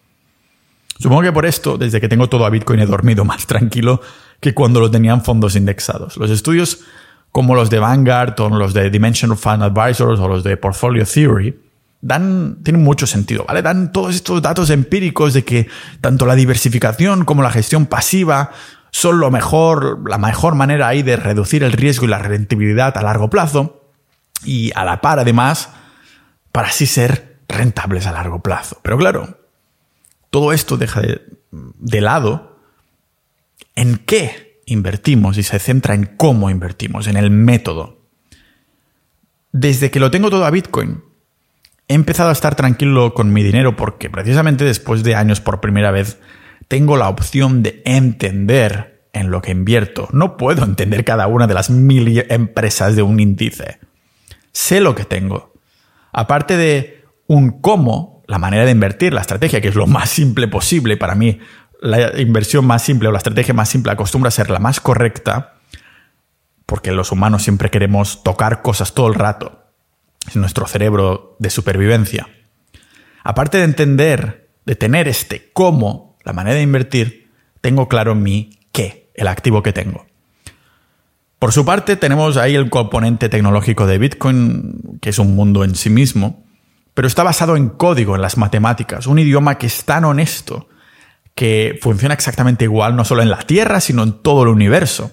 Supongo que por esto, desde que tengo todo a Bitcoin, he dormido más [laughs] tranquilo que cuando lo tenían fondos indexados. Los estudios como los de Vanguard o los de Dimensional Fund Advisors o los de Portfolio Theory dan, tienen mucho sentido, ¿vale? Dan todos estos datos empíricos de que tanto la diversificación como la gestión pasiva son lo mejor, la mejor manera ahí de reducir el riesgo y la rentabilidad a largo plazo y a la par además para así ser rentables a largo plazo. Pero claro, todo esto deja de, de lado en qué invertimos y se centra en cómo invertimos, en el método. Desde que lo tengo todo a Bitcoin, he empezado a estar tranquilo con mi dinero porque precisamente después de años por primera vez tengo la opción de entender en lo que invierto. No puedo entender cada una de las mil empresas de un índice. Sé lo que tengo. Aparte de un cómo, la manera de invertir, la estrategia, que es lo más simple posible para mí, la inversión más simple o la estrategia más simple acostumbra a ser la más correcta, porque los humanos siempre queremos tocar cosas todo el rato. Es nuestro cerebro de supervivencia. Aparte de entender, de tener este cómo, la manera de invertir, tengo claro mi qué, el activo que tengo. Por su parte, tenemos ahí el componente tecnológico de Bitcoin, que es un mundo en sí mismo, pero está basado en código, en las matemáticas, un idioma que es tan honesto que funciona exactamente igual no solo en la Tierra, sino en todo el universo.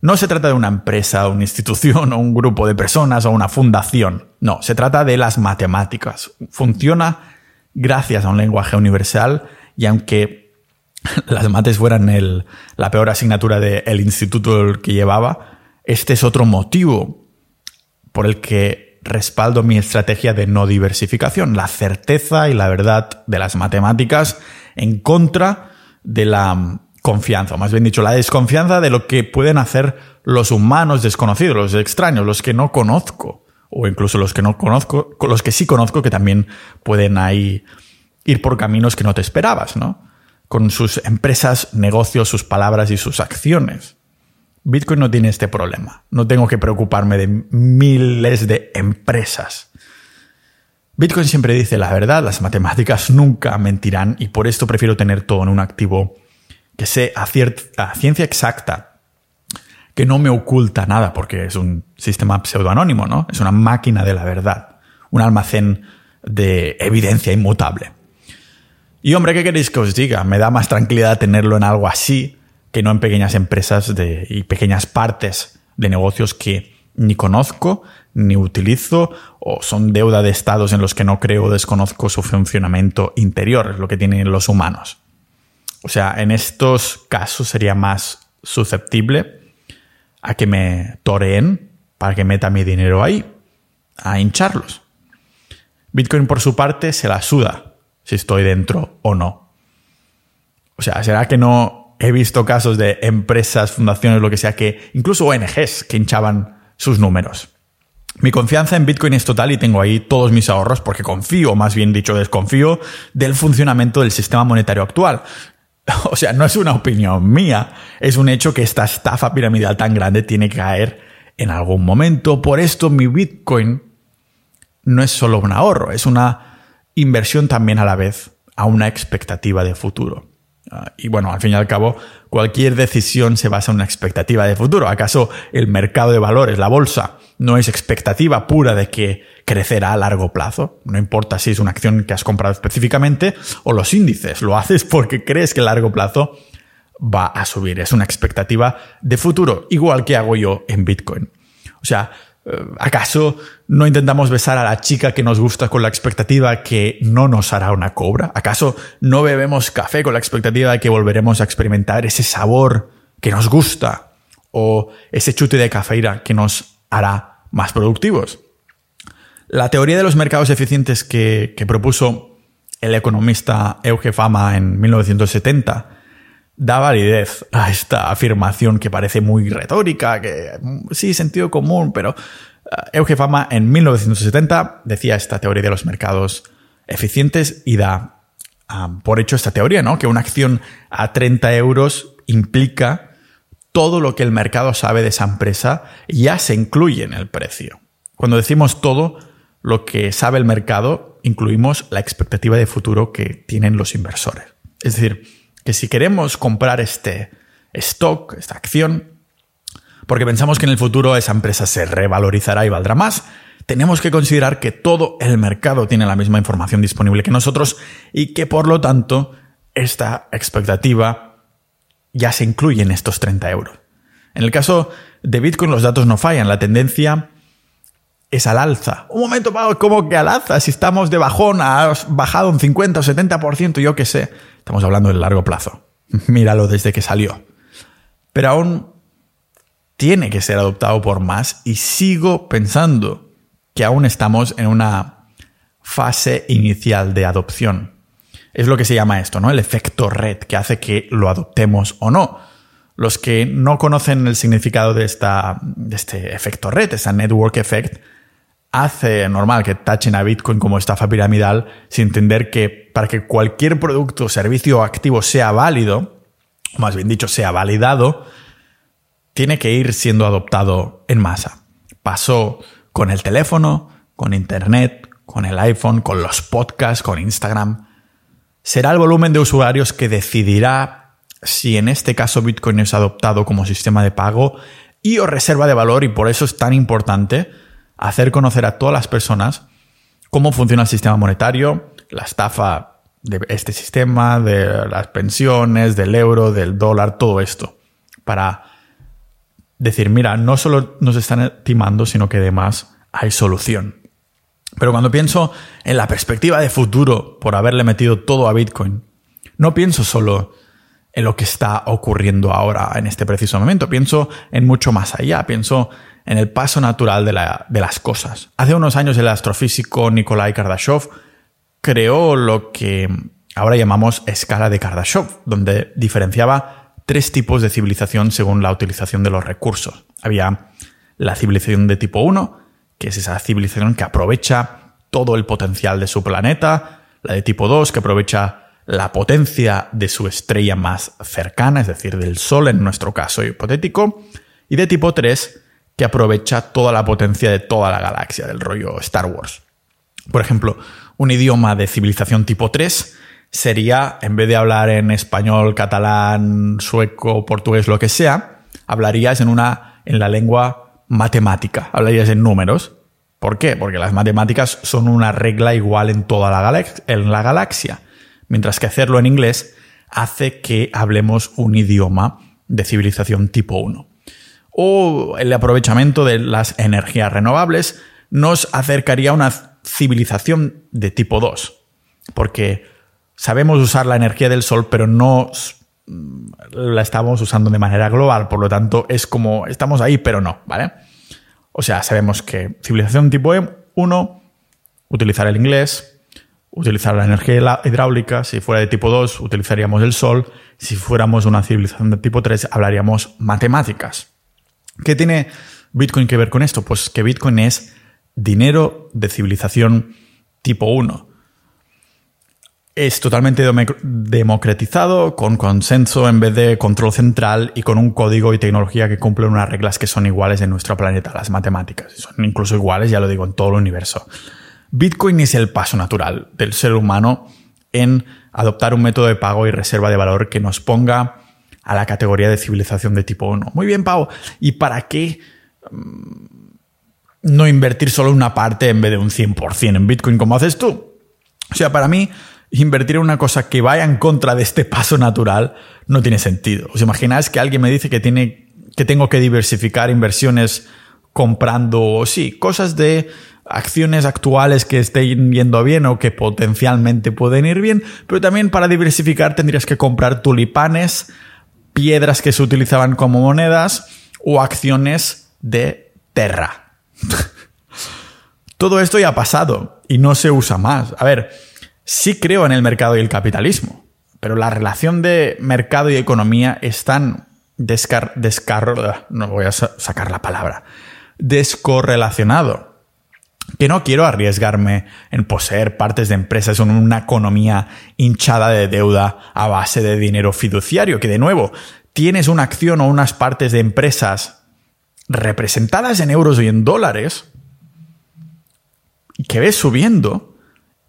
No se trata de una empresa, una institución [laughs] o un grupo de personas o una fundación. No, se trata de las matemáticas. Funciona gracias a un lenguaje universal y aunque [laughs] las mates fueran la peor asignatura del instituto que llevaba, este es otro motivo por el que respaldo mi estrategia de no diversificación, la certeza y la verdad de las matemáticas en contra de la confianza, o más bien dicho, la desconfianza de lo que pueden hacer los humanos desconocidos, los extraños, los que no conozco, o incluso los que no conozco, los que sí conozco que también pueden ahí ir por caminos que no te esperabas, ¿no? Con sus empresas, negocios, sus palabras y sus acciones. Bitcoin no tiene este problema. No tengo que preocuparme de miles de empresas. Bitcoin siempre dice la verdad, las matemáticas nunca mentirán y por esto prefiero tener todo en un activo que sé a, ciencia exacta, que no me oculta nada porque es un sistema pseudoanónimo, ¿no? Es una máquina de la verdad, un almacén de evidencia inmutable. Y hombre, ¿qué queréis que os diga? Me da más tranquilidad tenerlo en algo así que no en pequeñas empresas y pequeñas partes de negocios que ni conozco, ni utilizo, o son deuda de estados en los que no creo o desconozco su funcionamiento interior, es lo que tienen los humanos. O sea, en estos casos sería más susceptible a que me toreen para que meta mi dinero ahí, a hincharlos. Bitcoin por su parte se la suda si estoy dentro o no. O sea, ¿será que no he visto casos de empresas, fundaciones, lo que sea, que incluso ONGs que hinchaban sus números. Mi confianza en Bitcoin es total y tengo ahí todos mis ahorros porque confío, más bien dicho, desconfío del funcionamiento del sistema monetario actual. [laughs] O sea, no es una opinión mía, es un hecho que esta estafa piramidal tan grande tiene que caer en algún momento. Por esto mi Bitcoin no es solo un ahorro, es una inversión también a la vez a una expectativa de futuro. Ah, y bueno, al fin y al cabo, cualquier decisión se basa en una expectativa de futuro. ¿Acaso el mercado de valores, la bolsa, no es expectativa pura de que crecerá a largo plazo? No importa si es una acción que has comprado específicamente o los índices. Lo haces porque crees que a largo plazo va a subir. Es una expectativa de futuro, igual que hago yo en Bitcoin. O sea, ¿Acaso no intentamos besar a la chica que nos gusta con la expectativa que no nos hará una cobra? ¿Acaso no bebemos café con la expectativa de que volveremos a experimentar ese sabor que nos gusta? ¿O ese chute de cafeína que nos hará más productivos? La teoría de los mercados eficientes que, que propuso el economista Euge Fama en 1970 da validez a esta afirmación que parece muy retórica, que sí, sentido común, pero eh, Euge Fama en 1970 decía esta teoría de los mercados eficientes y da por hecho esta teoría, ¿no? Que una acción a 30 euros implica todo lo que el mercado sabe de esa empresa ya se incluye en el precio. Cuando decimos todo lo que sabe el mercado, incluimos la expectativa de futuro que tienen los inversores. Es decir, que si queremos comprar este stock, esta acción, porque pensamos que en el futuro esa empresa se revalorizará y valdrá más, tenemos que considerar que todo el mercado tiene la misma información disponible que nosotros y que por lo tanto esta expectativa ya se incluye en estos 30 euros. En el caso de Bitcoin los datos no fallan, la tendencia es al alza. Un momento, ¿cómo que al alza? Si estamos de bajón, ha bajado un 50 o 70%, yo qué sé. Estamos hablando del largo plazo. Míralo desde que salió. Pero aún tiene que ser adoptado por más y sigo pensando que aún estamos en una fase inicial de adopción. Es lo que se llama esto, ¿no? El efecto red, que hace que lo adoptemos o no. Los que no conocen el significado de, esta, de este efecto red, esa network effect, hace normal que tachen a Bitcoin como estafa piramidal sin entender que para que cualquier producto, servicio o activo sea válido, o más bien dicho, sea validado, tiene que ir siendo adoptado en masa. Pasó con el teléfono, con Internet, con el iPhone, con los podcasts, con Instagram. Será el volumen de usuarios que decidirá si en este caso Bitcoin es adoptado como sistema de pago y o reserva de valor y por eso es tan importante hacer conocer a todas las personas cómo funciona el sistema monetario, la estafa de este sistema, de las pensiones, del euro, del dólar, todo esto, para decir, mira, no solo nos están timando, sino que además hay solución. Pero cuando pienso en la perspectiva de futuro por haberle metido todo a Bitcoin, no pienso solo en lo que está ocurriendo ahora en este preciso momento, pienso en mucho más allá, pienso en el paso natural de, las cosas. Hace unos años el astrofísico Nikolai Kardashev creó lo que ahora llamamos escala de Kardashev, donde diferenciaba tres tipos de civilización según la utilización de los recursos. Había la civilización de tipo 1, que es esa civilización que aprovecha todo el potencial de su planeta, la de tipo 2, que aprovecha la potencia de su estrella más cercana, es decir, del Sol en nuestro caso hipotético, y de tipo 3, que aprovecha toda la potencia de toda la galaxia, del rollo Star Wars. Por ejemplo, un idioma de civilización tipo 3 sería, en vez de hablar en español, catalán, sueco, portugués, lo que sea, hablarías en una, en la lengua matemática, hablarías en números. ¿Por qué? Porque las matemáticas son una regla igual en toda la, en la galaxia, mientras que hacerlo en inglés hace que hablemos un idioma de civilización tipo 1. O el aprovechamiento de las energías renovables nos acercaría a una civilización de tipo 2, porque sabemos usar la energía del sol, pero no la estamos usando de manera global, por lo tanto es como estamos ahí, pero no, ¿vale? O sea, sabemos que civilización tipo 1, utilizar el inglés, utilizar la energía hidráulica, si fuera de tipo 2, utilizaríamos el sol, si fuéramos una civilización de tipo 3, hablaríamos matemáticas. ¿Qué tiene Bitcoin que ver con esto? Pues que Bitcoin es dinero de civilización tipo 1 es totalmente democratizado, con consenso en vez de control central y con un código y tecnología que cumplen unas reglas que son iguales en nuestro planeta, las matemáticas. Son incluso iguales, ya lo digo, en todo el universo. Bitcoin es el paso natural del ser humano en adoptar un método de pago y reserva de valor que nos ponga a la categoría de civilización de tipo 1. Muy bien, Pau. ¿Y para qué mm, no invertir solo una parte en vez de un 100% en Bitcoin como haces tú? O sea, para mí invertir en una cosa que vaya en contra de este paso natural no tiene sentido. ¿Os imagináis que alguien me dice que, tiene, que tengo que diversificar inversiones comprando, sí, cosas de acciones actuales que estén yendo bien o que potencialmente pueden ir bien, pero también para diversificar tendrías que comprar tulipanes, piedras que se utilizaban como monedas o acciones de Terra. [laughs] Todo esto ya ha pasado y no se usa más. A ver, Sí creo en el mercado y el capitalismo, pero la relación de mercado y economía es tan descar, no voy a sacar la palabra, descorrelacionado. Que no quiero arriesgarme en poseer partes de empresas en una economía hinchada de deuda a base de dinero fiduciario, que de nuevo, tienes una acción o unas partes de empresas representadas en euros y en dólares, que ves subiendo,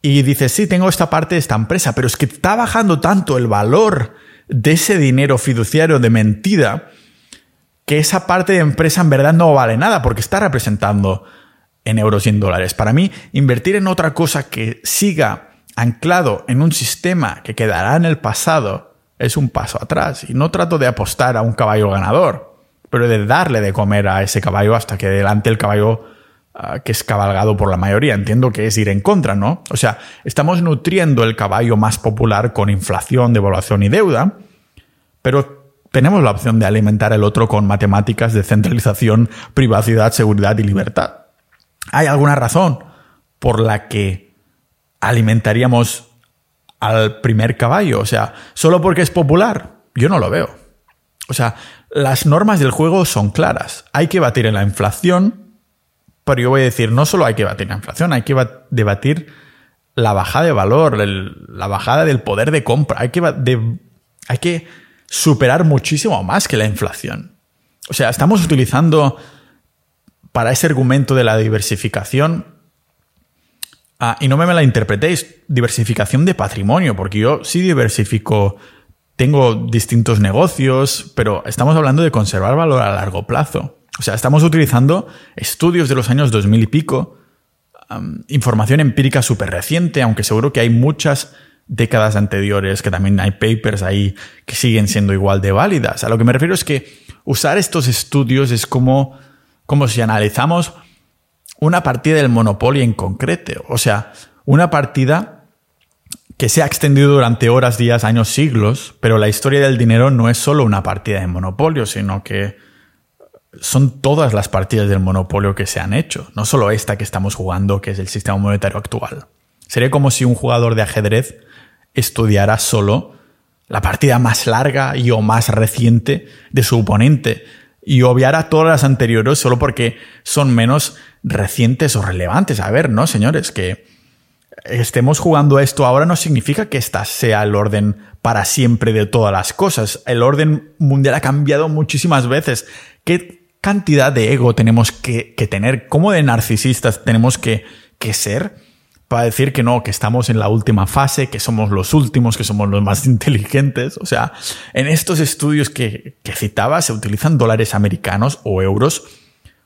y dices, sí, tengo esta parte de esta empresa, pero es que está bajando tanto el valor de ese dinero fiduciario de mentira que esa parte de empresa en verdad no vale nada porque está representando en euros y en dólares. Para mí, invertir en otra cosa que siga anclado en un sistema que quedará en el pasado es un paso atrás. Y no trato de apostar a un caballo ganador, pero de darle de comer a ese caballo hasta que delante el caballo ah, que es cabalgado por la mayoría. Entiendo que es ir en contra, ¿no? O sea, estamos nutriendo el caballo más popular con inflación, devaluación y deuda, pero tenemos la opción de alimentar el otro con matemáticas, descentralización, privacidad, seguridad y libertad. ¿Hay alguna razón por la que alimentaríamos al primer caballo? O sea, solo porque es popular. Yo no lo veo. O sea, las normas del juego son claras. Hay que batir en la inflación, pero yo voy a decir, no solo hay que batir la inflación, hay que debatir la bajada de valor, la bajada del poder de compra. Hay que, hay que superar muchísimo más que la inflación. O sea, estamos utilizando para ese argumento de la diversificación, ah, y no me, la interpretéis, diversificación de patrimonio, porque yo sí diversifico, tengo distintos negocios, pero estamos hablando de conservar valor a largo plazo. O sea, estamos utilizando estudios de los años 2000 y pico, información empírica súper reciente, aunque seguro que hay muchas décadas anteriores, que también hay papers ahí que siguen siendo igual de válidas. A lo que me refiero es que usar estos estudios es como, como si analizamos una partida del monopolio en concreto. O sea, una partida que se ha extendido durante horas, días, años, siglos, pero la historia del dinero no es solo una partida de monopolio, sino que son todas las partidas del monopolio que se han hecho, no solo esta que estamos jugando, que es el sistema monetario actual. Sería como si un jugador de ajedrez estudiará solo la partida más larga y o más reciente de su oponente y obviará todas las anteriores solo porque son menos recientes o relevantes. A ver, ¿no, señores? Que estemos jugando esto ahora no significa que esta sea el orden para siempre de todas las cosas. El orden mundial ha cambiado muchísimas veces. ¿Qué cantidad de ego tenemos que, tener? ¿Cómo de narcisistas tenemos que, que ser? Para decir que no, que estamos en la última fase, que somos los últimos, que somos los más [laughs] inteligentes. O sea, en estos estudios que, que citaba se utilizan dólares americanos o euros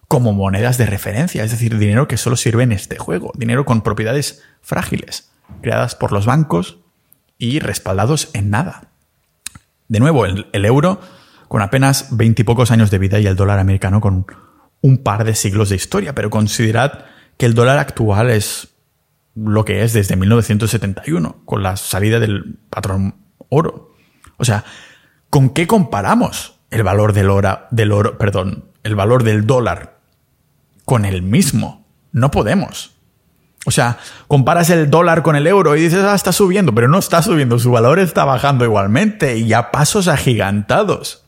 como monedas de referencia, es decir, dinero que solo sirve en este juego, dinero con propiedades frágiles, creadas por los bancos y respaldados en nada. De nuevo, el, el euro con apenas veintipocos años de vida y el dólar americano con un par de siglos de historia, pero considerad que el dólar actual es lo que es desde 1971, con la salida del patrón oro. O sea, ¿con qué comparamos el valor del oro, del oro, perdón, el valor del dólar con el mismo? No podemos. O sea, comparas el dólar con el euro y dices, ah, está subiendo, pero no está subiendo, su valor está bajando igualmente y a pasos agigantados.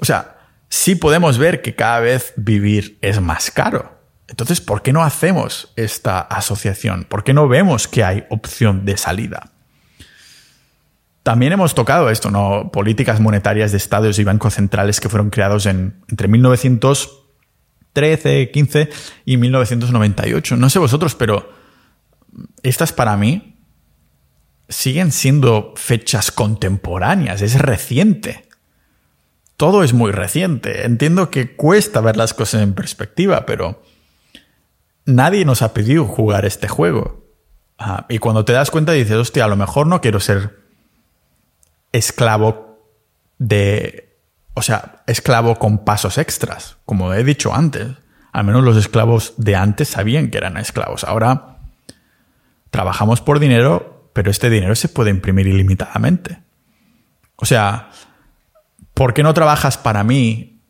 O sea, sí podemos ver que cada vez vivir es más caro. Entonces, ¿por qué no hacemos esta asociación? ¿Por qué no vemos que hay opción de salida? También hemos tocado esto, ¿no? Políticas monetarias de estados y bancos centrales que fueron creados en, entre 1913, 15 y 1998. No sé vosotros, pero estas para mí siguen siendo fechas contemporáneas, es reciente. Todo es muy reciente. Entiendo que cuesta ver las cosas en perspectiva, pero nadie nos ha pedido jugar este juego. y cuando te das cuenta dices, hostia, a lo mejor no quiero ser esclavo de... O sea, esclavo con pasos extras, como he dicho antes. Al menos los esclavos de antes sabían que eran esclavos. Ahora trabajamos por dinero, pero este dinero se puede imprimir ilimitadamente. O sea, ¿por qué no trabajas para mí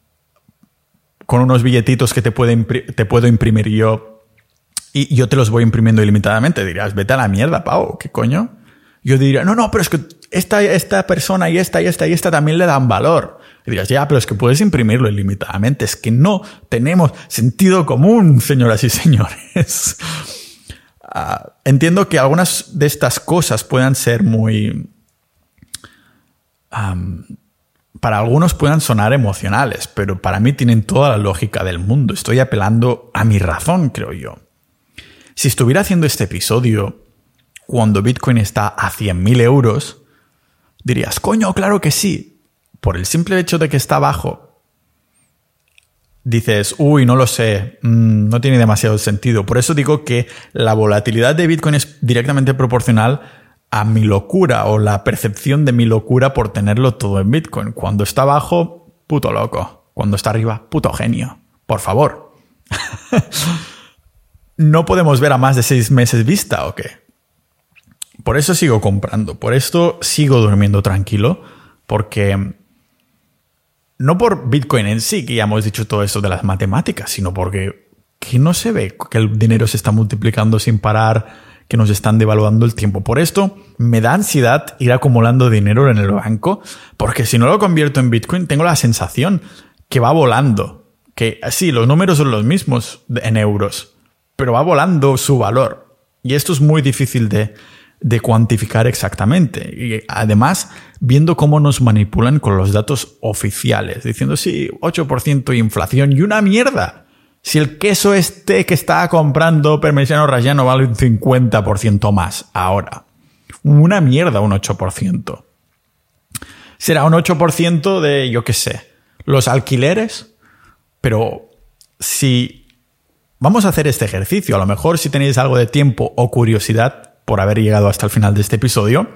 con unos billetitos que te, te puedo imprimir yo y yo te los voy imprimiendo ilimitadamente. Dirás, vete a la mierda, Pau, ¿qué coño? Yo diría, no, no, pero es que esta, esta persona y esta y esta y esta también le dan valor. Y dirás, ya, pero es que puedes imprimirlo ilimitadamente. Es que no tenemos sentido común, señoras y señores. [laughs] Ah, entiendo que algunas de estas cosas puedan ser muy... para algunos puedan sonar emocionales, pero para mí tienen toda la lógica del mundo. Estoy apelando a mi razón, creo yo. Si estuviera haciendo este episodio cuando Bitcoin está a 100.000 euros, dirías, coño, claro que sí. Por el simple hecho de que está abajo dices, uy, no lo sé, mm, no tiene demasiado sentido. Por eso digo que la volatilidad de Bitcoin es directamente proporcional a mi locura o la percepción de mi locura por tenerlo todo en Bitcoin. Cuando está abajo, puto loco. Cuando está arriba, puto genio. Por favor. [laughs] no podemos ver a más de seis meses vista o qué. Por eso sigo comprando. Por esto sigo durmiendo tranquilo. Porque no por Bitcoin en sí, que ya hemos dicho todo eso de las matemáticas, sino porque que no se ve que el dinero se está multiplicando sin parar, que nos están devaluando el tiempo. Por esto me da ansiedad ir acumulando dinero en el banco, porque si no lo convierto en Bitcoin, tengo la sensación que va volando. Que sí, los números son los mismos en euros, pero va volando su valor. Y esto es muy difícil de, de cuantificar exactamente. Y además, viendo cómo nos manipulan con los datos oficiales, diciendo, sí, 8% de inflación y una mierda. Si el queso este que está comprando Permesiano Rayano vale un 50% más ahora. Una mierda un 8%. Será un 8% de, yo qué sé, los alquileres. Pero si vamos a hacer este ejercicio, a lo mejor si tenéis algo de tiempo o curiosidad, por haber llegado hasta el final de este episodio,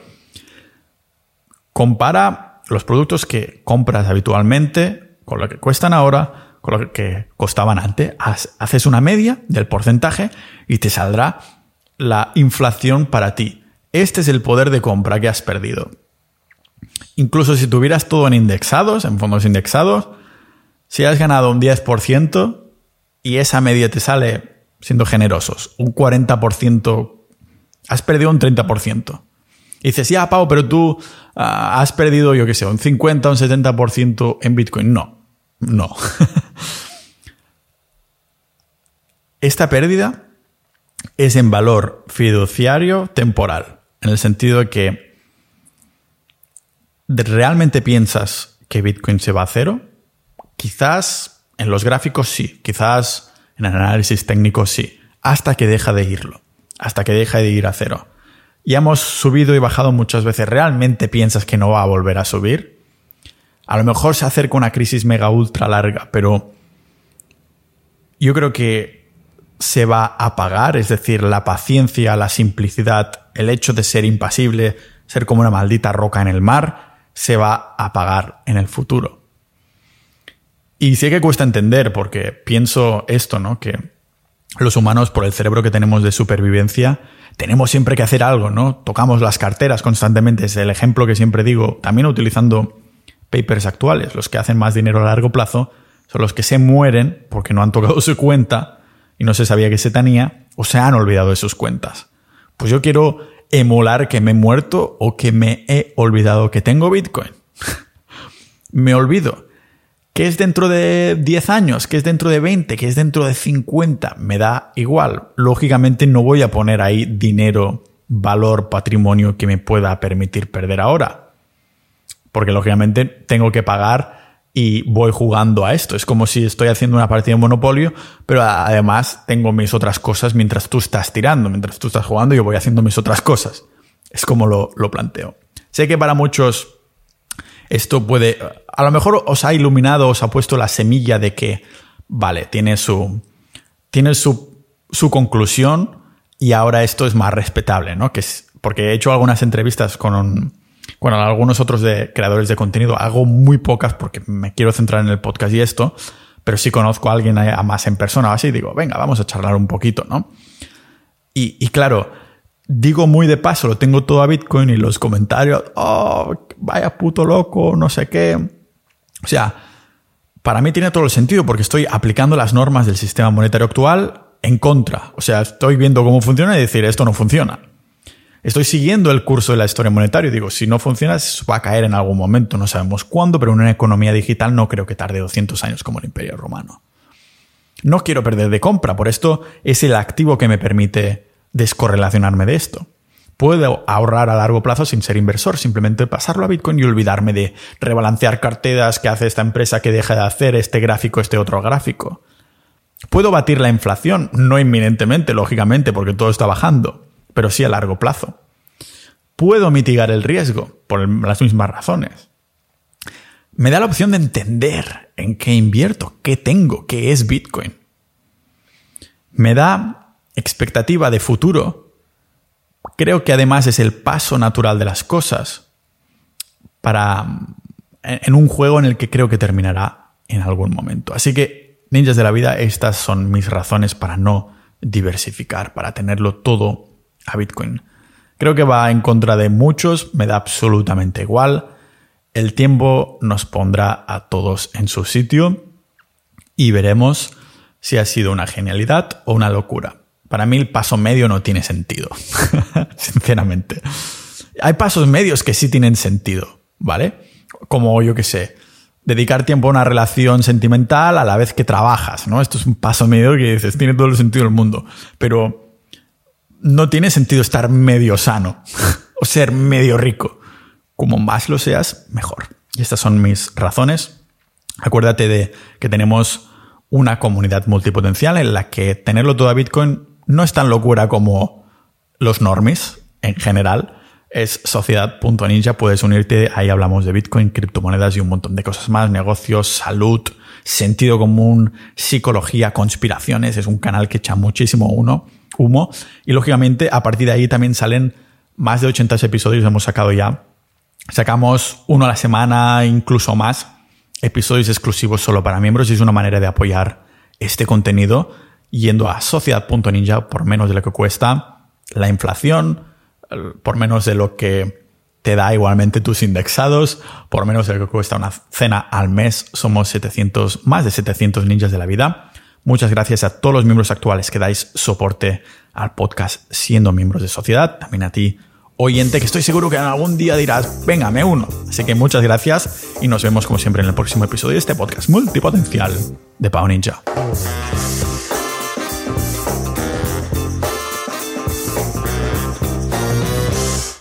compara los productos que compras habitualmente con lo que cuestan ahora, con lo que costaban antes. Haces una media del porcentaje y te saldrá la inflación para ti. Este es el poder de compra que has perdido. Incluso si tuvieras todo en indexados, en fondos indexados, si has ganado un 10% y esa media te sale, siendo generosos, un 40% Has perdido un 30%. Y dices, ya, Pau, pero tú ah, has perdido, yo qué sé, un 50 o un 70% en Bitcoin. No, no. [laughs] Esta pérdida es en valor fiduciario temporal, en el sentido de que realmente piensas que Bitcoin se va a cero. Quizás en los gráficos sí, quizás en el análisis técnico sí, hasta que deja de irlo hasta que deja de ir a cero. Ya hemos subido y bajado muchas veces. ¿Realmente piensas que no va a volver a subir? A lo mejor se acerca una crisis mega ultra larga, pero yo creo que se va a pagar, es decir, la paciencia, la simplicidad, el hecho de ser impasible, ser como una maldita roca en el mar, se va a pagar en el futuro. Y sé que cuesta entender porque pienso esto, ¿no? Que los humanos, por el cerebro que tenemos de supervivencia, tenemos siempre que hacer algo, ¿no? Tocamos las carteras constantemente, es el ejemplo que siempre digo, también utilizando papers actuales, los que hacen más dinero a largo plazo son los que se mueren porque no han tocado [laughs] su cuenta y no se sabía que se tenía o se han olvidado de sus cuentas. Pues yo quiero emular que me he muerto o que me he olvidado que tengo Bitcoin. [laughs] me olvido ¿Qué es dentro de 10 años? ¿Qué es dentro de 20? ¿Qué es dentro de 50? Me da igual. Lógicamente no voy a poner ahí dinero, valor, patrimonio que me pueda permitir perder ahora. Porque lógicamente tengo que pagar y voy jugando a esto. Es como si estoy haciendo una partida de Monopolio, pero además tengo mis otras cosas mientras tú estás tirando, mientras tú estás jugando, yo voy haciendo mis otras cosas. Es como lo, lo planteo. Sé que para muchos esto puede, a lo mejor os ha iluminado, os ha puesto la semilla de que, vale, tiene su, tiene su, su conclusión y ahora esto es más respetable, ¿no? Que es, porque he hecho algunas entrevistas con, algunos otros de creadores de contenido, hago muy pocas porque me quiero centrar en el podcast y esto, pero si conozco a alguien a más en persona, así digo, venga, vamos a charlar un poquito, ¿no? Y, y claro, digo muy de paso, lo tengo todo a Bitcoin y los comentarios, oh, vaya puto loco, no sé qué. O sea, para mí tiene todo el sentido porque estoy aplicando las normas del sistema monetario actual en contra. O sea, estoy viendo cómo funciona y decir esto no funciona. Estoy siguiendo el curso de la historia monetaria y digo, si no funciona, va a caer en algún momento, no sabemos cuándo, pero en una economía digital no creo que tarde 200 años como el Imperio Romano. No quiero perder de compra, por esto es el activo que me permite descorrelacionarme de esto. Puedo ahorrar a largo plazo sin ser inversor, simplemente pasarlo a Bitcoin y olvidarme de rebalancear carteras que hace esta empresa que deja de hacer este gráfico, este otro gráfico. Puedo batir la inflación, no inminentemente, lógicamente, porque todo está bajando pero sí a largo plazo. Puedo mitigar el riesgo por las mismas razones. Me da la opción de entender en qué invierto, qué tengo, qué es Bitcoin. Me da expectativa de futuro. Creo que además es el paso natural de las cosas para en un juego en el que creo que terminará en algún momento. Así que, ninjas de la vida, estas son mis razones para no diversificar, para tenerlo todo a Bitcoin. Creo que va en contra de muchos, me da absolutamente igual. El tiempo nos pondrá a todos en su sitio y veremos si ha sido una genialidad o una locura. Para mí el paso medio no tiene sentido, [laughs] sinceramente. Hay pasos medios que sí tienen sentido, ¿vale? Como yo que sé, dedicar tiempo a una relación sentimental a la vez que trabajas, ¿no? Esto es un paso medio que dices, tiene todo el sentido del mundo. Pero no tiene sentido estar medio sano [laughs] o ser medio rico. Como más lo seas, mejor. Y estas son mis razones. Acuérdate de que tenemos una comunidad multipotencial en la que tenerlo todo a Bitcoin no es tan locura como los normis en general. Es sociedad.ninja, puedes unirte, ahí hablamos de Bitcoin, criptomonedas y un montón de cosas más, negocios, salud, sentido común, psicología, conspiraciones. Es un canal que echa muchísimo uno humo. Y lógicamente, a partir de ahí también salen más de 80 episodios, hemos sacado ya. Sacamos uno a la semana, incluso más, episodios exclusivos solo para miembros y es una manera de apoyar este contenido yendo a sociedad.ninja por menos de lo que cuesta la inflación, por menos de lo que te da igualmente tus indexados, por menos de lo que cuesta una cena al mes. Somos 700, más de 700 ninjas de la vida. Muchas gracias a todos los miembros actuales que dais soporte al podcast siendo miembros de sociedad. También a ti, oyente, que estoy seguro que algún día dirás, venga, me uno. Así que muchas gracias y nos vemos como siempre en el próximo episodio de este podcast multipotencial de Pau Ninja.